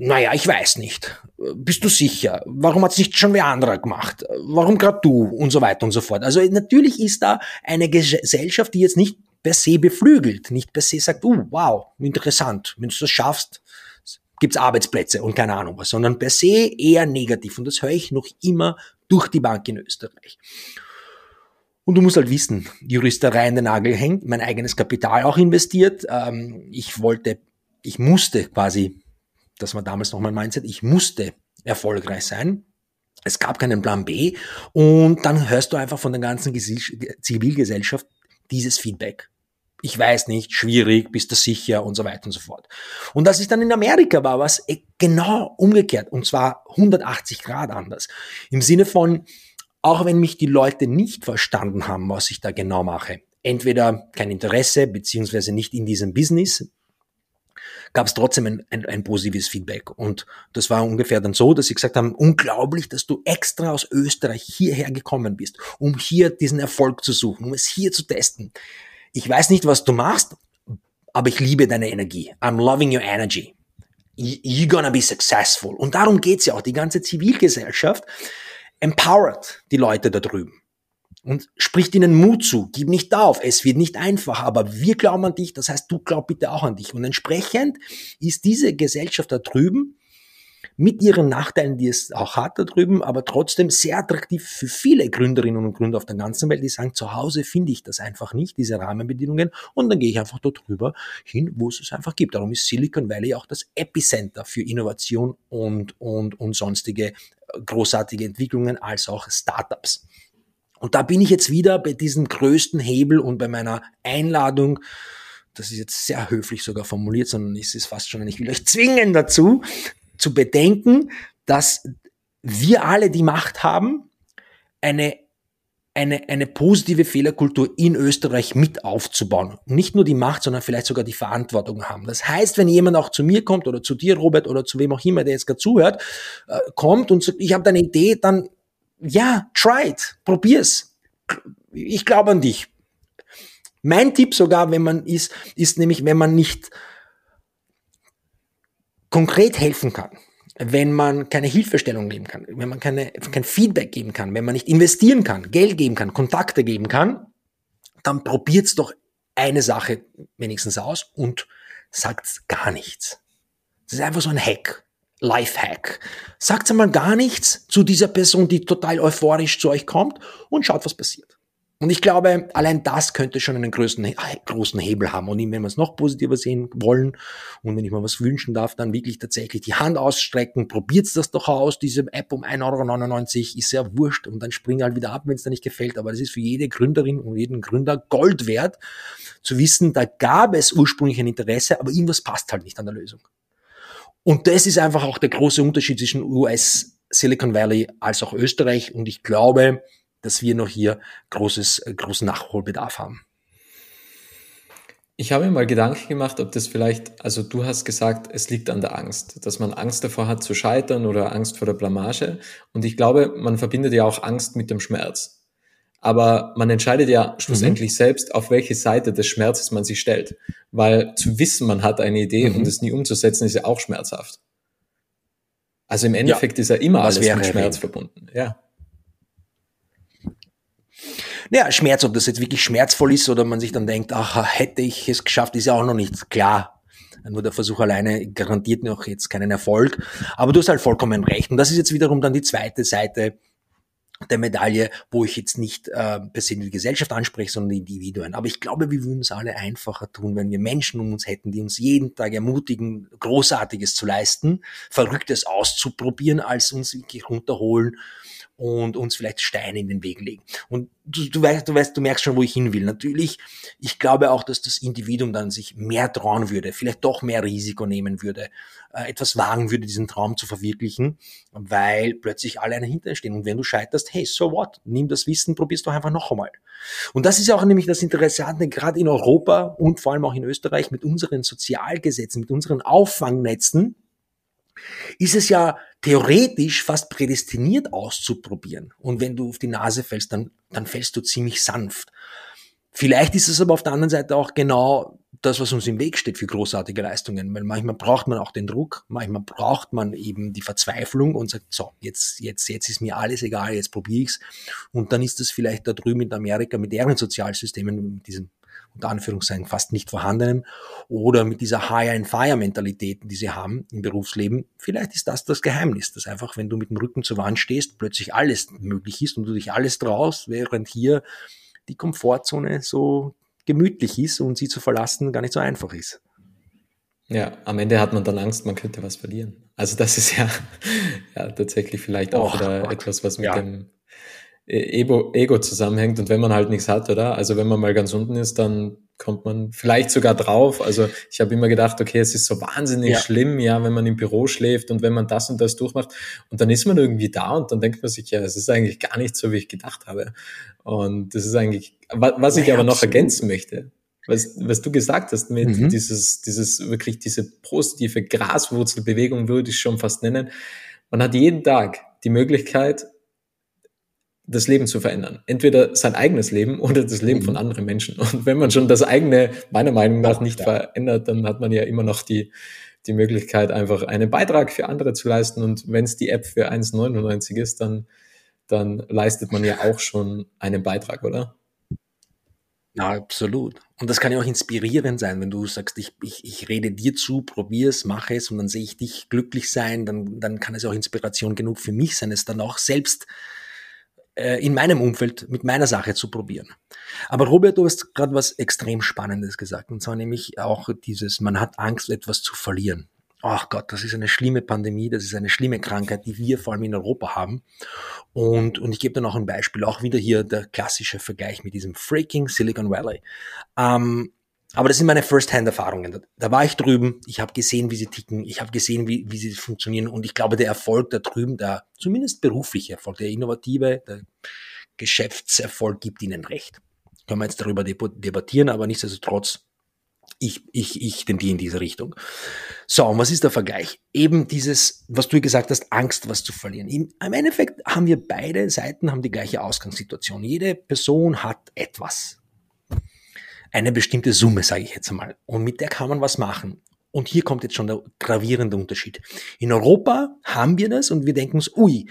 naja, ich weiß nicht. Bist du sicher? Warum hat es nicht schon wer anderer gemacht? Warum gerade du? Und so weiter und so fort. Also natürlich ist da eine Gesellschaft, die jetzt nicht per se beflügelt, nicht per se sagt, uh, wow, interessant, wenn du das schaffst, gibt's Arbeitsplätze und keine Ahnung was, sondern per se eher negativ. Und das höre ich noch immer durch die Bank in Österreich. Und du musst halt wissen, Juristerei in den Nagel hängt, mein eigenes Kapital auch investiert. Ähm, ich wollte, ich musste quasi das war damals noch mein Mindset, ich musste erfolgreich sein. Es gab keinen Plan B. Und dann hörst du einfach von der ganzen Zivilgesellschaft dieses Feedback. Ich weiß nicht, schwierig, bist du sicher und so weiter und so fort. Und das ist dann in Amerika war was genau umgekehrt und zwar 180 Grad anders. Im Sinne von, auch wenn mich die Leute nicht verstanden haben, was ich da genau mache, entweder kein Interesse beziehungsweise nicht in diesem Business, gab es trotzdem ein, ein, ein positives Feedback. Und das war ungefähr dann so, dass sie gesagt haben, unglaublich, dass du extra aus Österreich hierher gekommen bist, um hier diesen Erfolg zu suchen, um es hier zu testen. Ich weiß nicht, was du machst, aber ich liebe deine Energie. I'm loving your energy. You're gonna be successful. Und darum geht's ja auch. Die ganze Zivilgesellschaft empowered die Leute da drüben und spricht ihnen Mut zu. Gib nicht auf. Es wird nicht einfach, aber wir glauben an dich. Das heißt, du glaub bitte auch an dich. Und entsprechend ist diese Gesellschaft da drüben mit ihren Nachteilen, die es auch hat da drüben, aber trotzdem sehr attraktiv für viele Gründerinnen und Gründer auf der ganzen Welt, die sagen, zu Hause finde ich das einfach nicht, diese Rahmenbedingungen, und dann gehe ich einfach dort drüber hin, wo es es einfach gibt. Darum ist Silicon Valley auch das Epicenter für Innovation und, und, und sonstige großartige Entwicklungen als auch Startups. Und da bin ich jetzt wieder bei diesem größten Hebel und bei meiner Einladung, das ist jetzt sehr höflich sogar formuliert, sondern es ist fast schon, ich will euch zwingen dazu, zu bedenken, dass wir alle die Macht haben, eine, eine, eine positive Fehlerkultur in Österreich mit aufzubauen. Nicht nur die Macht, sondern vielleicht sogar die Verantwortung haben. Das heißt, wenn jemand auch zu mir kommt oder zu dir, Robert, oder zu wem auch immer, der jetzt gerade zuhört, äh, kommt und sagt, ich habe eine Idee, dann ja, try it, probier's. Ich glaube an dich. Mein Tipp sogar, wenn man ist, ist nämlich, wenn man nicht konkret helfen kann, wenn man keine Hilfestellung geben kann, wenn man keine, kein Feedback geben kann, wenn man nicht investieren kann, Geld geben kann, Kontakte geben kann, dann probiert's doch eine Sache wenigstens aus und sagt's gar nichts. Das ist einfach so ein Hack. Lifehack. Sagt einmal gar nichts zu dieser Person, die total euphorisch zu euch kommt und schaut, was passiert. Und ich glaube, allein das könnte schon einen größten, großen Hebel haben. Und wenn wir es noch positiver sehen wollen und wenn ich mal was wünschen darf, dann wirklich tatsächlich die Hand ausstrecken, probiert das doch aus, diese App um 1,99 Euro, ist sehr wurscht und dann spring halt wieder ab, wenn es dir nicht gefällt. Aber das ist für jede Gründerin und jeden Gründer Gold wert, zu wissen, da gab es ursprünglich ein Interesse, aber irgendwas passt halt nicht an der Lösung. Und das ist einfach auch der große Unterschied zwischen US Silicon Valley als auch Österreich. Und ich glaube, dass wir noch hier großes, äh, großen Nachholbedarf haben. Ich habe mir mal Gedanken gemacht, ob das vielleicht, also du hast gesagt, es liegt an der Angst, dass man Angst davor hat zu scheitern oder Angst vor der Blamage. Und ich glaube, man verbindet ja auch Angst mit dem Schmerz. Aber man entscheidet ja schlussendlich mhm. selbst, auf welche Seite des Schmerzes man sich stellt. Weil zu wissen, man hat eine Idee mhm. und es nie umzusetzen, ist ja auch schmerzhaft. Also im Endeffekt ja. ist ja immer Was alles mit Schmerz reden? verbunden. Ja. Naja, Schmerz, ob das jetzt wirklich schmerzvoll ist oder man sich dann denkt, ach, hätte ich es geschafft, ist ja auch noch nicht klar. Nur der Versuch alleine garantiert noch jetzt keinen Erfolg. Aber du hast halt vollkommen recht. Und das ist jetzt wiederum dann die zweite Seite der Medaille, wo ich jetzt nicht äh, per se die Gesellschaft anspreche, sondern die Individuen. Aber ich glaube, wir würden es alle einfacher tun, wenn wir Menschen um uns hätten, die uns jeden Tag ermutigen, Großartiges zu leisten, Verrücktes auszuprobieren, als uns wirklich runterholen und uns vielleicht Steine in den Weg legen. Und du, du, weißt, du weißt, du merkst schon, wo ich hin will. Natürlich, ich glaube auch, dass das Individuum dann sich mehr trauen würde, vielleicht doch mehr Risiko nehmen würde, äh, etwas wagen würde, diesen Traum zu verwirklichen, weil plötzlich alle dahinter stehen. Und wenn du scheiterst, hey, so what? Nimm das Wissen, probierst doch einfach noch einmal. Und das ist auch nämlich das Interessante, gerade in Europa und vor allem auch in Österreich mit unseren Sozialgesetzen, mit unseren Auffangnetzen, ist es ja theoretisch fast prädestiniert auszuprobieren. Und wenn du auf die Nase fällst, dann, dann fällst du ziemlich sanft. Vielleicht ist es aber auf der anderen Seite auch genau das, was uns im Weg steht für großartige Leistungen, weil manchmal braucht man auch den Druck, manchmal braucht man eben die Verzweiflung und sagt, so, jetzt, jetzt, jetzt ist mir alles egal, jetzt probiere ich's. Und dann ist das vielleicht da drüben in Amerika mit deren Sozialsystemen, mit diesem unter Anführungszeichen fast nicht vorhandenem oder mit dieser Hire-and-Fire-Mentalität, die sie haben im Berufsleben, vielleicht ist das das Geheimnis, dass einfach, wenn du mit dem Rücken zur Wand stehst, plötzlich alles möglich ist und du dich alles traust, während hier die Komfortzone so gemütlich ist und sie zu verlassen gar nicht so einfach ist. Ja, am Ende hat man dann Angst, man könnte was verlieren. Also das ist ja, ja tatsächlich vielleicht auch oh, etwas, was mit ja. dem Ego, Ego zusammenhängt und wenn man halt nichts hat, oder? Also wenn man mal ganz unten ist, dann kommt man vielleicht sogar drauf. Also ich habe immer gedacht, okay, es ist so wahnsinnig ja. schlimm, ja, wenn man im Büro schläft und wenn man das und das durchmacht und dann ist man irgendwie da und dann denkt man sich, ja, es ist eigentlich gar nicht so, wie ich gedacht habe. Und das ist eigentlich, was ich ja, aber noch ergänzen möchte, was, was du gesagt hast mit mhm. dieses, dieses wirklich diese positive Graswurzelbewegung würde ich schon fast nennen. Man hat jeden Tag die Möglichkeit, das Leben zu verändern. Entweder sein eigenes Leben oder das Leben von mhm. anderen Menschen. Und wenn man schon das eigene, meiner Meinung nach, nicht verändert, dann hat man ja immer noch die, die Möglichkeit, einfach einen Beitrag für andere zu leisten. Und wenn es die App für 1,99 ist, dann, dann leistet man ja auch schon einen Beitrag, oder? Ja, absolut. Und das kann ja auch inspirierend sein, wenn du sagst, ich, ich, ich rede dir zu, probier es, mache es und dann sehe ich dich glücklich sein, dann, dann kann es auch Inspiration genug für mich sein, es dann auch selbst in meinem Umfeld mit meiner Sache zu probieren. Aber Robert, du hast gerade was extrem Spannendes gesagt, und zwar nämlich auch dieses, man hat Angst, etwas zu verlieren. Ach Gott, das ist eine schlimme Pandemie, das ist eine schlimme Krankheit, die wir vor allem in Europa haben. Und, und ich gebe dann auch ein Beispiel, auch wieder hier der klassische Vergleich mit diesem freaking Silicon Valley. Ähm, aber das sind meine First-Hand-Erfahrungen. Da, da, war ich drüben, ich habe gesehen, wie sie ticken, ich habe gesehen, wie, wie sie funktionieren und ich glaube, der Erfolg da drüben, der zumindest berufliche Erfolg, der innovative, der Geschäftserfolg gibt ihnen recht. Können wir jetzt darüber debattieren, aber nichtsdestotrotz, ich, ich, ich tendiere in diese Richtung. So, und was ist der Vergleich? Eben dieses, was du gesagt hast, Angst, was zu verlieren. Im, Im Endeffekt haben wir beide Seiten haben die gleiche Ausgangssituation. Jede Person hat etwas eine bestimmte Summe, sage ich jetzt einmal. Und mit der kann man was machen. Und hier kommt jetzt schon der gravierende Unterschied. In Europa haben wir das und wir denken uns, ui,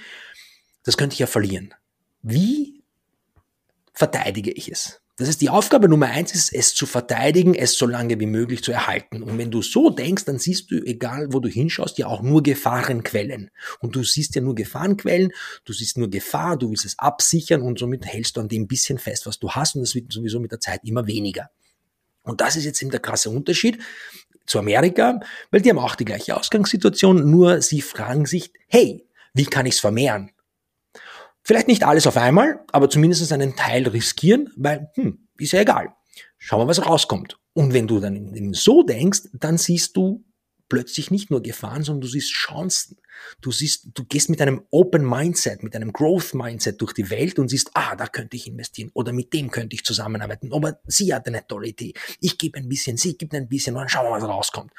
das könnte ich ja verlieren. Wie verteidige ich es? Das heißt, die Aufgabe Nummer eins ist, es zu verteidigen, es so lange wie möglich zu erhalten. Und wenn du so denkst, dann siehst du, egal wo du hinschaust, ja auch nur Gefahrenquellen. Und du siehst ja nur Gefahrenquellen, du siehst nur Gefahr, du willst es absichern und somit hältst du an dem bisschen fest, was du hast und das wird sowieso mit der Zeit immer weniger. Und das ist jetzt eben der krasse Unterschied zu Amerika, weil die haben auch die gleiche Ausgangssituation, nur sie fragen sich, hey, wie kann ich es vermehren? Vielleicht nicht alles auf einmal, aber zumindest einen Teil riskieren, weil, hm, ist ja egal. Schauen wir, was rauskommt. Und wenn du dann so denkst, dann siehst du plötzlich nicht nur Gefahren, sondern du siehst Chancen. Du siehst, du gehst mit einem Open Mindset, mit einem Growth Mindset durch die Welt und siehst, ah, da könnte ich investieren oder mit dem könnte ich zusammenarbeiten. Aber sie hat eine tolle Idee. Ich gebe ein bisschen, sie gibt ein bisschen und dann schauen wir, was rauskommt.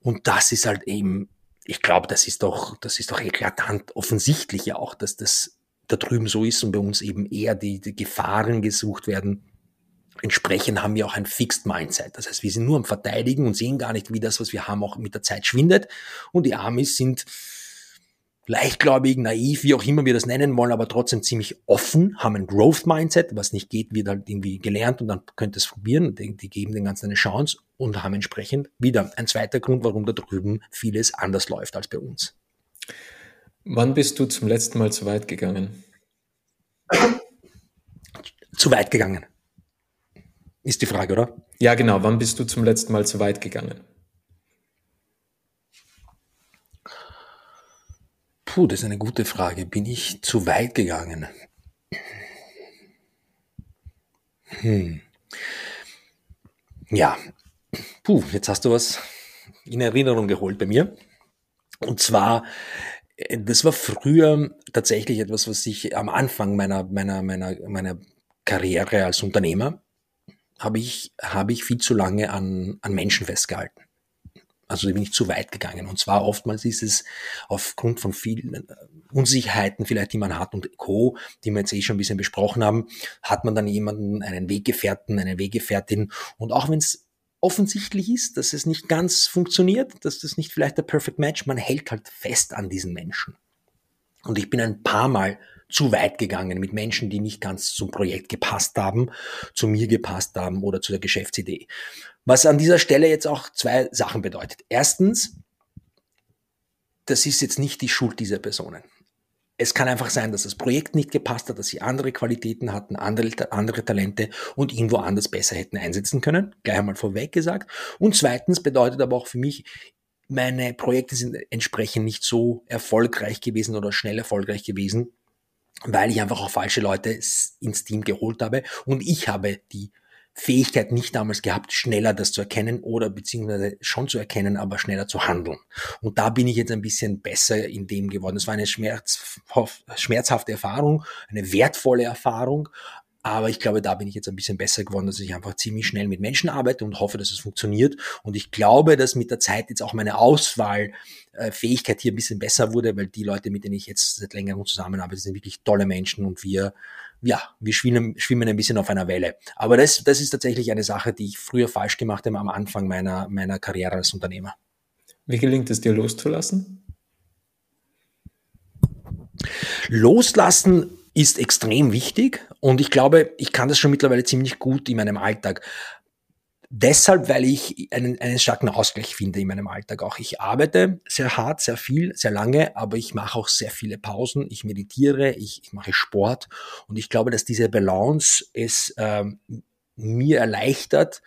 Und das ist halt eben ich glaube, das ist doch, das ist doch eklatant offensichtlich ja auch, dass das da drüben so ist und bei uns eben eher die, die Gefahren gesucht werden. Entsprechend haben wir auch ein Fixed Mindset. Das heißt, wir sind nur am Verteidigen und sehen gar nicht, wie das, was wir haben, auch mit der Zeit schwindet. Und die Amis sind leichtgläubig, naiv, wie auch immer wir das nennen wollen, aber trotzdem ziemlich offen, haben ein Growth Mindset, was nicht geht, wird halt irgendwie gelernt und dann könnt ihr es probieren, die, die geben den Ganzen eine Chance und haben entsprechend wieder ein zweiter Grund, warum da drüben vieles anders läuft als bei uns. Wann bist du zum letzten Mal zu weit gegangen? Zu weit gegangen. Ist die Frage, oder? Ja, genau. Wann bist du zum letzten Mal zu weit gegangen? Puh, das ist eine gute Frage. Bin ich zu weit gegangen? Hm. Ja, puh, jetzt hast du was in Erinnerung geholt bei mir. Und zwar, äh, das war früher tatsächlich etwas, was ich am Anfang meiner, meiner, meiner, meiner Karriere als Unternehmer habe ich, habe ich viel zu lange an, an Menschen festgehalten. Also da bin ich zu weit gegangen. Und zwar oftmals ist es aufgrund von vielen äh, Unsicherheiten vielleicht, die man hat und Co., die wir jetzt eh schon ein bisschen besprochen haben, hat man dann jemanden, einen Weggefährten, eine Weggefährtin. Und auch wenn es offensichtlich ist, dass es nicht ganz funktioniert, dass das nicht vielleicht der Perfect Match, man hält halt fest an diesen Menschen. Und ich bin ein paar Mal zu weit gegangen mit Menschen, die nicht ganz zum Projekt gepasst haben, zu mir gepasst haben oder zu der Geschäftsidee. Was an dieser Stelle jetzt auch zwei Sachen bedeutet. Erstens, das ist jetzt nicht die Schuld dieser Personen. Es kann einfach sein, dass das Projekt nicht gepasst hat, dass sie andere Qualitäten hatten, andere, andere Talente und irgendwo anders besser hätten einsetzen können. Gleich einmal vorweg gesagt. Und zweitens bedeutet aber auch für mich, meine Projekte sind entsprechend nicht so erfolgreich gewesen oder schnell erfolgreich gewesen, weil ich einfach auch falsche Leute ins Team geholt habe und ich habe die Fähigkeit nicht damals gehabt, schneller das zu erkennen oder beziehungsweise schon zu erkennen, aber schneller zu handeln. Und da bin ich jetzt ein bisschen besser in dem geworden. Es war eine schmerzhafte Erfahrung, eine wertvolle Erfahrung, aber ich glaube, da bin ich jetzt ein bisschen besser geworden, dass ich einfach ziemlich schnell mit Menschen arbeite und hoffe, dass es funktioniert. Und ich glaube, dass mit der Zeit jetzt auch meine Auswahlfähigkeit hier ein bisschen besser wurde, weil die Leute, mit denen ich jetzt seit längerem zusammenarbeite, sind wirklich tolle Menschen und wir, ja, wir schwimmen, schwimmen ein bisschen auf einer Welle. Aber das, das ist tatsächlich eine Sache, die ich früher falsch gemacht habe am Anfang meiner, meiner Karriere als Unternehmer. Wie gelingt es dir loszulassen? Loslassen ist extrem wichtig und ich glaube, ich kann das schon mittlerweile ziemlich gut in meinem Alltag. Deshalb, weil ich einen, einen starken Ausgleich finde in meinem Alltag auch. Ich arbeite sehr hart, sehr viel, sehr lange, aber ich mache auch sehr viele Pausen. Ich meditiere, ich, ich mache Sport und ich glaube, dass diese Balance es ähm, mir erleichtert,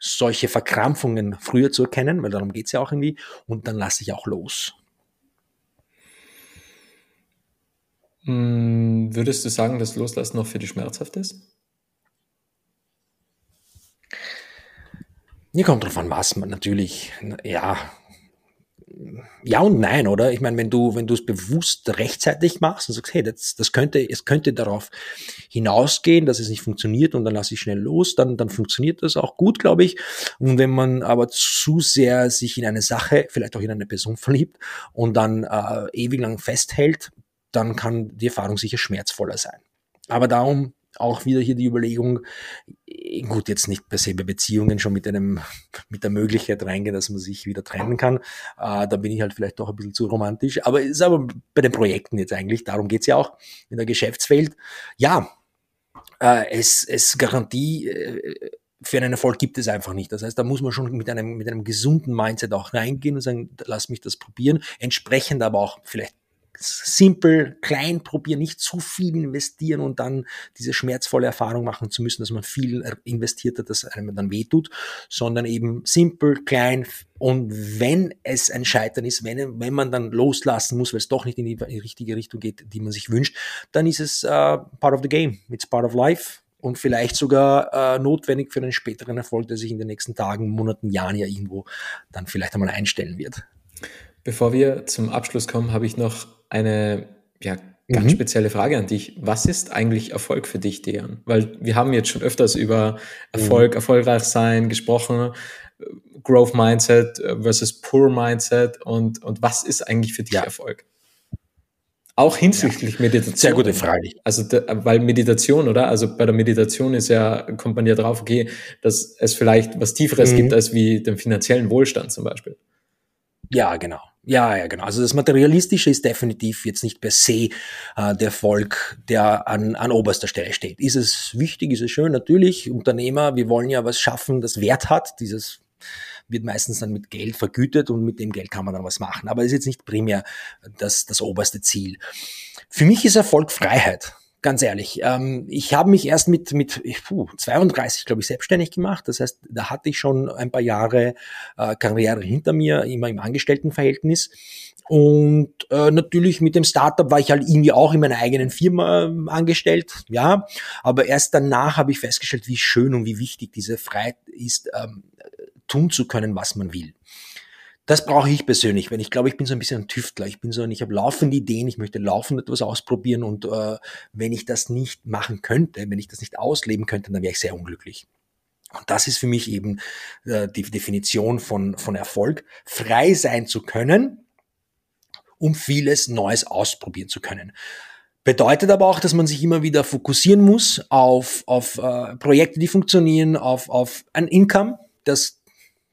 solche Verkrampfungen früher zu erkennen, weil darum geht's ja auch irgendwie, und dann lasse ich auch los. Hm, würdest du sagen, dass Loslassen noch für dich schmerzhaft ist? Mir kommt drauf an, was man natürlich, ja, ja und nein, oder? Ich meine, wenn du, wenn du es bewusst rechtzeitig machst und sagst, hey, das, das könnte, es könnte darauf hinausgehen, dass es nicht funktioniert und dann lasse ich schnell los, dann, dann funktioniert das auch gut, glaube ich. Und wenn man aber zu sehr sich in eine Sache, vielleicht auch in eine Person verliebt und dann äh, ewig lang festhält, dann kann die Erfahrung sicher schmerzvoller sein. Aber darum auch wieder hier die Überlegung, gut, jetzt nicht per se bei Beziehungen schon mit einem, mit der Möglichkeit reingehen, dass man sich wieder trennen kann. Äh, da bin ich halt vielleicht doch ein bisschen zu romantisch. Aber ist aber bei den Projekten jetzt eigentlich, darum geht's ja auch in der Geschäftswelt. Ja, äh, es, es Garantie äh, für einen Erfolg gibt es einfach nicht. Das heißt, da muss man schon mit einem, mit einem gesunden Mindset auch reingehen und sagen, lass mich das probieren. Entsprechend aber auch vielleicht simpel, klein probieren, nicht zu viel investieren und dann diese schmerzvolle Erfahrung machen zu müssen, dass man viel investiert hat, das einem dann wehtut, sondern eben simpel, klein und wenn es ein Scheitern ist, wenn, wenn man dann loslassen muss, weil es doch nicht in die, in die richtige Richtung geht, die man sich wünscht, dann ist es uh, part of the game, it's part of life und vielleicht sogar äh, notwendig für einen späteren Erfolg, der sich in den nächsten Tagen, Monaten, Jahren ja irgendwo dann vielleicht einmal einstellen wird. Bevor wir zum Abschluss kommen, habe ich noch eine ja, ganz mhm. spezielle Frage an dich. Was ist eigentlich Erfolg für dich, Dejan? Weil wir haben jetzt schon öfters über Erfolg, mhm. erfolgreich sein gesprochen, Growth Mindset versus Poor Mindset und, und was ist eigentlich für dich ja. Erfolg? Auch hinsichtlich ja. Meditation. Sehr gute Frage. Also, weil Meditation, oder? Also bei der Meditation ist ja, kommt man ja drauf, okay, dass es vielleicht was Tieferes mhm. gibt als wie den finanziellen Wohlstand zum Beispiel. Ja, genau. Ja, ja, genau. Also das Materialistische ist definitiv jetzt nicht per se äh, der Erfolg, der an, an oberster Stelle steht. Ist es wichtig, ist es schön? Natürlich. Unternehmer, wir wollen ja was schaffen, das Wert hat. Dieses wird meistens dann mit Geld vergütet und mit dem Geld kann man dann was machen. Aber ist jetzt nicht primär das, das oberste Ziel. Für mich ist Erfolg Freiheit. Ganz ehrlich, ähm, ich habe mich erst mit, mit puh, 32, glaube ich, selbstständig gemacht. Das heißt, da hatte ich schon ein paar Jahre äh, Karriere hinter mir, immer im Angestelltenverhältnis. Und äh, natürlich mit dem Startup war ich halt irgendwie auch in meiner eigenen Firma äh, angestellt, ja. Aber erst danach habe ich festgestellt, wie schön und wie wichtig diese Freiheit ist, ähm, tun zu können, was man will. Das brauche ich persönlich, wenn ich glaube, ich bin so ein bisschen ein Tüftler. Ich bin so ein, ich habe laufende Ideen, ich möchte laufend etwas ausprobieren und äh, wenn ich das nicht machen könnte, wenn ich das nicht ausleben könnte, dann wäre ich sehr unglücklich. Und das ist für mich eben äh, die Definition von, von Erfolg, frei sein zu können, um vieles Neues ausprobieren zu können. Bedeutet aber auch, dass man sich immer wieder fokussieren muss auf, auf äh, Projekte, die funktionieren, auf, auf ein Income, das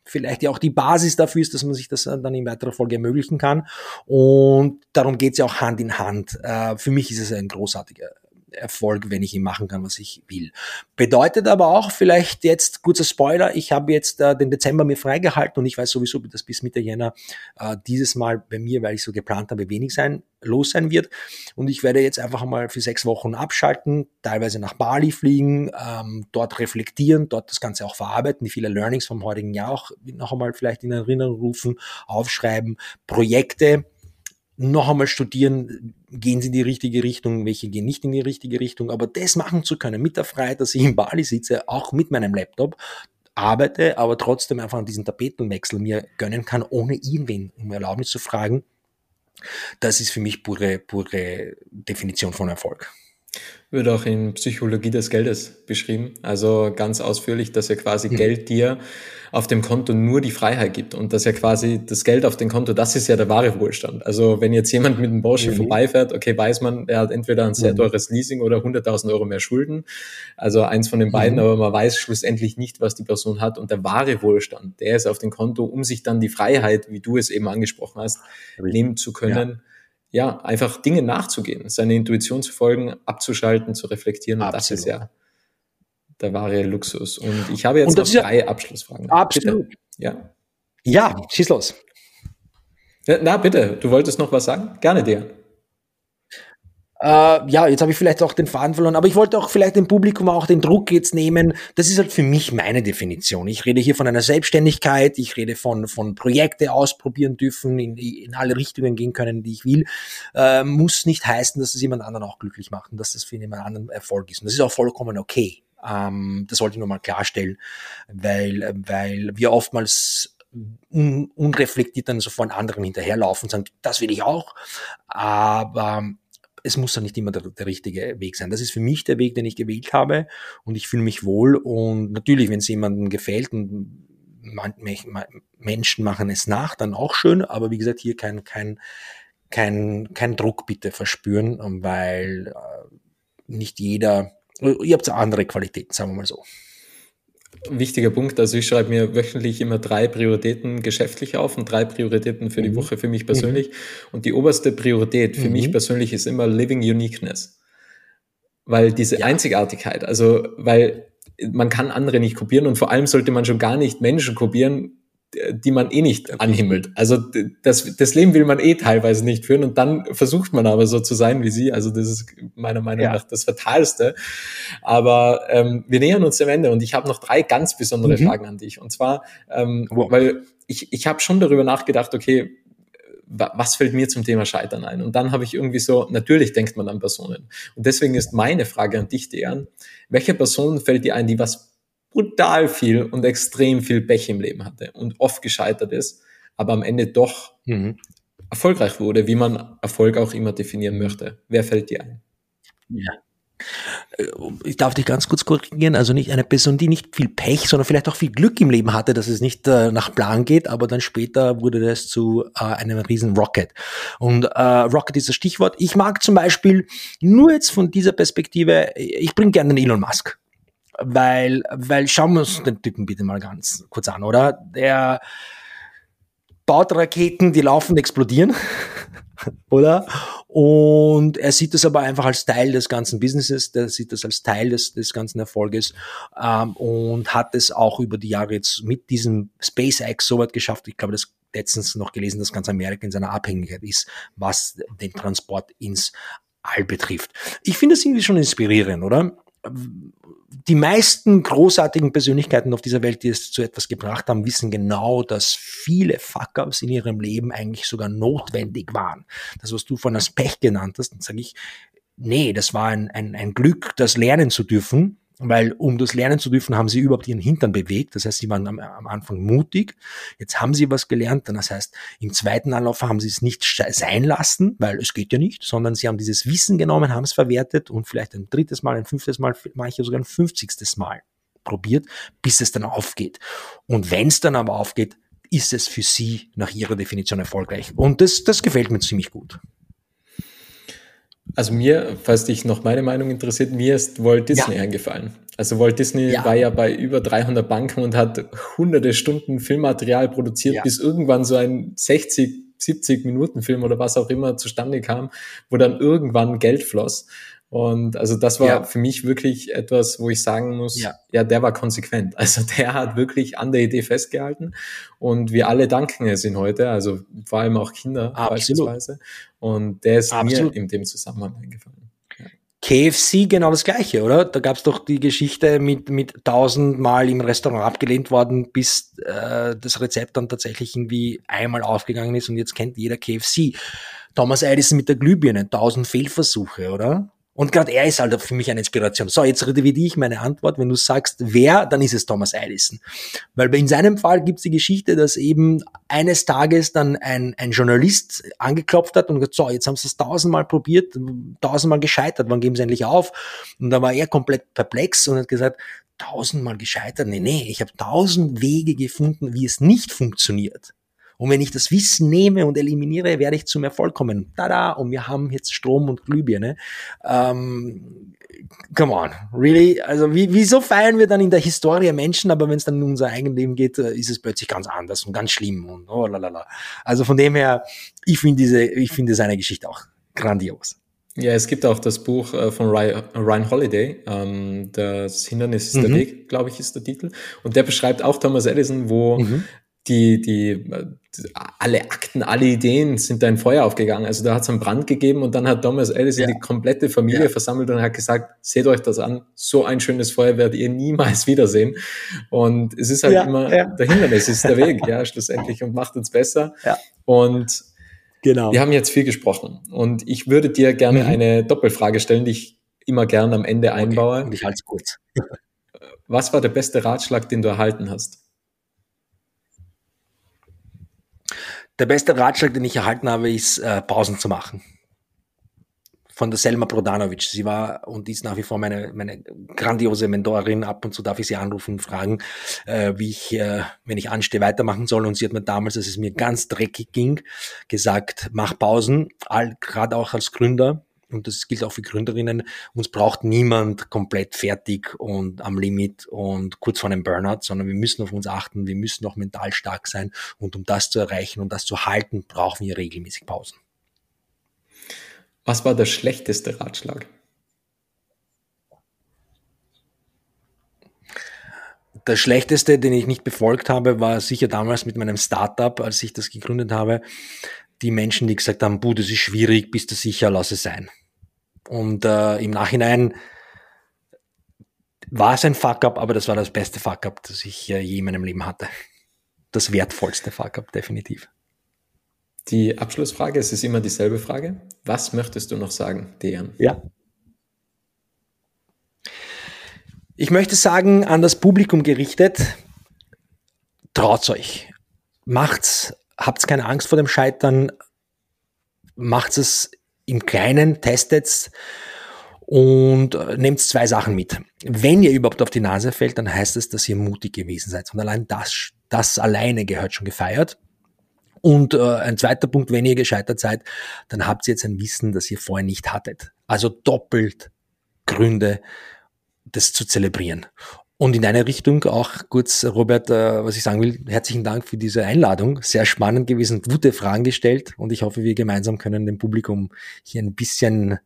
vielleicht ja auch die Basis dafür ist, dass man sich das dann in weiterer Folge ermöglichen kann. Und darum geht es ja auch Hand in Hand. Äh, für mich ist es ein großartiger Erfolg, wenn ich ihn machen kann, was ich will. Bedeutet aber auch vielleicht jetzt, kurzer Spoiler, ich habe jetzt äh, den Dezember mir freigehalten und ich weiß sowieso, dass bis Mitte Jänner äh, dieses Mal bei mir, weil ich so geplant habe, wenig sein, los sein wird. Und ich werde jetzt einfach mal für sechs Wochen abschalten, teilweise nach Bali fliegen, ähm, dort reflektieren, dort das Ganze auch verarbeiten, die viele Learnings vom heutigen Jahr auch noch einmal vielleicht in Erinnerung rufen, aufschreiben, Projekte, noch einmal studieren, gehen sie in die richtige Richtung, welche gehen nicht in die richtige Richtung, aber das machen zu können mit der Freiheit, dass ich in Bali sitze, auch mit meinem Laptop, arbeite, aber trotzdem einfach an diesen Tapetenwechsel mir gönnen kann, ohne irgendwen um Erlaubnis zu fragen, das ist für mich pure, pure Definition von Erfolg wird auch in Psychologie des Geldes beschrieben. Also ganz ausführlich, dass ja quasi mhm. Geld dir auf dem Konto nur die Freiheit gibt und dass ja quasi das Geld auf dem Konto, das ist ja der wahre Wohlstand. Also wenn jetzt jemand mit einem Porsche mhm. vorbeifährt, okay, weiß man, er hat entweder ein sehr mhm. teures Leasing oder 100.000 Euro mehr Schulden. Also eins von den beiden, mhm. aber man weiß schlussendlich nicht, was die Person hat. Und der wahre Wohlstand, der ist auf dem Konto, um sich dann die Freiheit, wie du es eben angesprochen hast, nehmen zu können. Ja ja, einfach Dinge nachzugehen, seine Intuition zu folgen, abzuschalten, zu reflektieren. Und das ist ja der wahre Luxus. Und ich habe jetzt noch drei ja Abschlussfragen. Absolut. Bitte. Ja. Ja, schieß los. Na, bitte, du wolltest noch was sagen? Gerne dir. Äh, ja, jetzt habe ich vielleicht auch den Faden verloren, aber ich wollte auch vielleicht dem Publikum auch den Druck jetzt nehmen. Das ist halt für mich meine Definition. Ich rede hier von einer Selbstständigkeit, ich rede von, von Projekte ausprobieren dürfen, in, in alle Richtungen gehen können, die ich will. Äh, muss nicht heißen, dass es jemand anderen auch glücklich macht und dass das für jemand anderen Erfolg ist. Und das ist auch vollkommen okay. Ähm, das wollte ich nochmal klarstellen, weil, weil wir oftmals un, unreflektiert dann so von anderen hinterherlaufen und sagen, das will ich auch. Aber es muss dann nicht immer der, der, richtige Weg sein. Das ist für mich der Weg, den ich gewählt habe. Und ich fühle mich wohl. Und natürlich, wenn es jemandem gefällt und Menschen machen es nach, dann auch schön, aber wie gesagt, hier kein, kein, kein, kein Druck bitte verspüren, weil äh, nicht jeder, ihr habt andere Qualitäten, sagen wir mal so wichtiger Punkt. Also ich schreibe mir wöchentlich immer drei Prioritäten geschäftlich auf und drei Prioritäten für mhm. die Woche für mich persönlich. Mhm. Und die oberste Priorität für mhm. mich persönlich ist immer Living Uniqueness. weil diese ja. Einzigartigkeit, also weil man kann andere nicht kopieren und vor allem sollte man schon gar nicht Menschen kopieren, die man eh nicht anhimmelt. Also das, das Leben will man eh teilweise nicht führen und dann versucht man aber so zu sein wie sie. Also das ist meiner Meinung ja. nach das Fatalste. Aber ähm, wir nähern uns dem Ende und ich habe noch drei ganz besondere mhm. Fragen an dich. Und zwar, ähm, wow. weil ich, ich habe schon darüber nachgedacht, okay, was fällt mir zum Thema Scheitern ein? Und dann habe ich irgendwie so, natürlich denkt man an Personen. Und deswegen ist meine Frage an dich, Dejan, welche Person fällt dir ein, die was brutal viel und extrem viel Pech im Leben hatte und oft gescheitert ist, aber am Ende doch mhm. erfolgreich wurde, wie man Erfolg auch immer definieren möchte? Wer fällt dir ein? Ja. Äh, ich darf dich ganz kurz korrigieren, also nicht eine Person, die nicht viel Pech, sondern vielleicht auch viel Glück im Leben hatte, dass es nicht äh, nach Plan geht, aber dann später wurde das zu äh, einem riesen Rocket. Und äh, Rocket ist das Stichwort. Ich mag zum Beispiel nur jetzt von dieser Perspektive, ich bringe gerne den Elon Musk. Weil, weil schauen wir uns den Typen bitte mal ganz kurz an, oder? Der baut Raketen, die laufend explodieren, oder? Und er sieht das aber einfach als Teil des ganzen Businesses, der sieht das als Teil des, des ganzen Erfolges ähm, und hat es auch über die Jahre jetzt mit diesem SpaceX so weit geschafft. Ich glaube, das letztens noch gelesen, dass ganz Amerika in seiner Abhängigkeit ist, was den Transport ins All betrifft. Ich finde das irgendwie schon inspirierend, oder? Die meisten großartigen Persönlichkeiten auf dieser Welt, die es zu etwas gebracht haben, wissen genau, dass viele Fuck-ups in ihrem Leben eigentlich sogar notwendig waren. Das, was du von als Pech genannt hast, sage ich, nee, das war ein, ein, ein Glück, das lernen zu dürfen weil um das lernen zu dürfen, haben sie überhaupt ihren Hintern bewegt. Das heißt, sie waren am, am, Anfang mutig. Jetzt haben sie was gelernt. Das heißt, im zweiten Anlauf haben sie es nicht sein lassen, weil es geht ja nicht, sondern sie haben dieses Wissen genommen, haben es verwertet und vielleicht ein drittes Mal, ein fünftes Mal, manche sogar ein fünfzigstes Mal probiert, bis es dann aufgeht. Und wenn es dann aber aufgeht, ist es für sie nach ihrer Definition erfolgreich. Und das, das gefällt mir ziemlich gut. Also mir, falls dich noch meine Meinung interessiert, mir ist Walt Disney ja. eingefallen. Also Walt Disney ja. war ja bei über 300 Banken und hat hunderte Stunden Filmmaterial produziert, ja. bis irgendwann so ein 60, 70 Minuten Film oder was auch immer zustande kam, wo dann irgendwann Geld floss. Und also das war ja. für mich wirklich etwas, wo ich sagen muss, ja. ja, der war konsequent. Also der hat wirklich an der Idee festgehalten und wir alle danken es ihm heute, also vor allem auch Kinder Absolut. beispielsweise. Und der ist Absolut. mir in dem Zusammenhang eingefallen. KFC genau das gleiche, oder? Da gab es doch die Geschichte mit, mit tausendmal im Restaurant abgelehnt worden, bis äh, das Rezept dann tatsächlich irgendwie einmal aufgegangen ist und jetzt kennt jeder KFC. Thomas Edison mit der Glühbirne, tausend Fehlversuche, oder? Und gerade er ist halt für mich eine Inspiration. So, jetzt revidiere ich meine Antwort. Wenn du sagst, wer, dann ist es Thomas Edison. Weil in seinem Fall gibt es die Geschichte, dass eben eines Tages dann ein, ein Journalist angeklopft hat und gesagt, so, jetzt haben sie es tausendmal probiert, tausendmal gescheitert, wann geben sie endlich auf? Und da war er komplett perplex und hat gesagt, tausendmal gescheitert? Nee, nee, ich habe tausend Wege gefunden, wie es nicht funktioniert. Und wenn ich das Wissen nehme und eliminiere, werde ich zum Erfolg kommen. Tada! Und wir haben jetzt Strom und Glühbirne. Ähm, come on, really? Also wie, wieso feiern wir dann in der Historie Menschen, aber wenn es dann in unser eigenes Leben geht, äh, ist es plötzlich ganz anders und ganz schlimm und oh lalala. Also von dem her, ich finde diese, ich finde seine Geschichte auch grandios. Ja, es gibt auch das Buch äh, von Ryan Holiday, ähm, das Hindernis ist mhm. der Weg, glaube ich, ist der Titel. Und der beschreibt auch Thomas Edison, wo mhm die, die, alle Akten, alle Ideen sind da in Feuer aufgegangen. Also da hat es einen Brand gegeben und dann hat Thomas Edison ja. die komplette Familie ja. versammelt und hat gesagt, seht euch das an, so ein schönes Feuer werdet ihr niemals wiedersehen. Und es ist halt ja, immer der Hindernis, ist der Weg, ja, schlussendlich und macht uns besser. Und genau. wir haben jetzt viel gesprochen und ich würde dir gerne mhm. eine Doppelfrage stellen, die ich immer gerne am Ende einbaue. Okay. Und ich halte es kurz. Was war der beste Ratschlag, den du erhalten hast? Der beste Ratschlag, den ich erhalten habe, ist, äh, Pausen zu machen. Von der Selma Brodanovic. Sie war und ist nach wie vor meine, meine grandiose Mentorin. Ab und zu darf ich sie anrufen und fragen, äh, wie ich, äh, wenn ich anstehe, weitermachen soll. Und sie hat mir damals, als es mir ganz dreckig ging, gesagt, mach Pausen, gerade auch als Gründer und das gilt auch für Gründerinnen, uns braucht niemand komplett fertig und am Limit und kurz vor einem Burnout, sondern wir müssen auf uns achten, wir müssen auch mental stark sein und um das zu erreichen und das zu halten, brauchen wir regelmäßig Pausen. Was war der schlechteste Ratschlag? Der schlechteste, den ich nicht befolgt habe, war sicher damals mit meinem Startup, als ich das gegründet habe. Die Menschen, die gesagt haben, buh, das ist schwierig, bist du sicher, lass es sein. Und äh, im Nachhinein war es ein Fuck-up, aber das war das beste Fuck-up, das ich äh, je in meinem Leben hatte. Das wertvollste Fuck-up, definitiv. Die Abschlussfrage, es ist immer dieselbe Frage. Was möchtest du noch sagen, Dejan? Ja. Ich möchte sagen, an das Publikum gerichtet, traut euch. Macht's, habt keine Angst vor dem Scheitern, macht es im Kleinen, testet's und äh, nehmt zwei Sachen mit. Wenn ihr überhaupt auf die Nase fällt, dann heißt es, dass ihr mutig gewesen seid. Und allein das, das alleine gehört schon gefeiert. Und äh, ein zweiter Punkt, wenn ihr gescheitert seid, dann habt ihr jetzt ein Wissen, das ihr vorher nicht hattet. Also doppelt Gründe, das zu zelebrieren. Und in deine Richtung auch kurz, Robert, äh, was ich sagen will, herzlichen Dank für diese Einladung. Sehr spannend gewesen, gute Fragen gestellt und ich hoffe, wir gemeinsam können dem Publikum hier ein bisschen,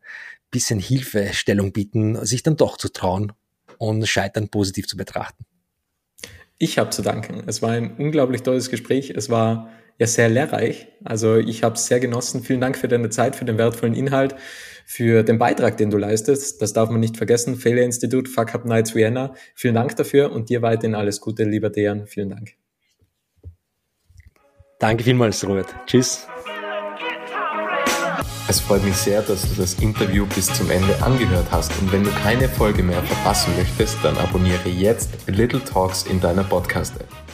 bisschen Hilfestellung bieten, sich dann doch zu trauen und Scheitern positiv zu betrachten. Ich habe zu danken. Es war ein unglaublich tolles Gespräch. Es war ja sehr lehrreich. Also ich habe es sehr genossen. Vielen Dank für deine Zeit, für den wertvollen Inhalt, für den Beitrag, den du leistest. Das darf man nicht vergessen. Failure Institute, Fuck Up Nights Vienna. Vielen Dank dafür und dir weiterhin alles Gute, lieber Dejan. Vielen Dank. Danke vielmals, Robert. Tschüss. Es freut mich sehr, dass du das Interview bis zum Ende angehört hast und wenn du keine Folge mehr verpassen möchtest, dann abonniere jetzt Little Talks in deiner Podcast-App.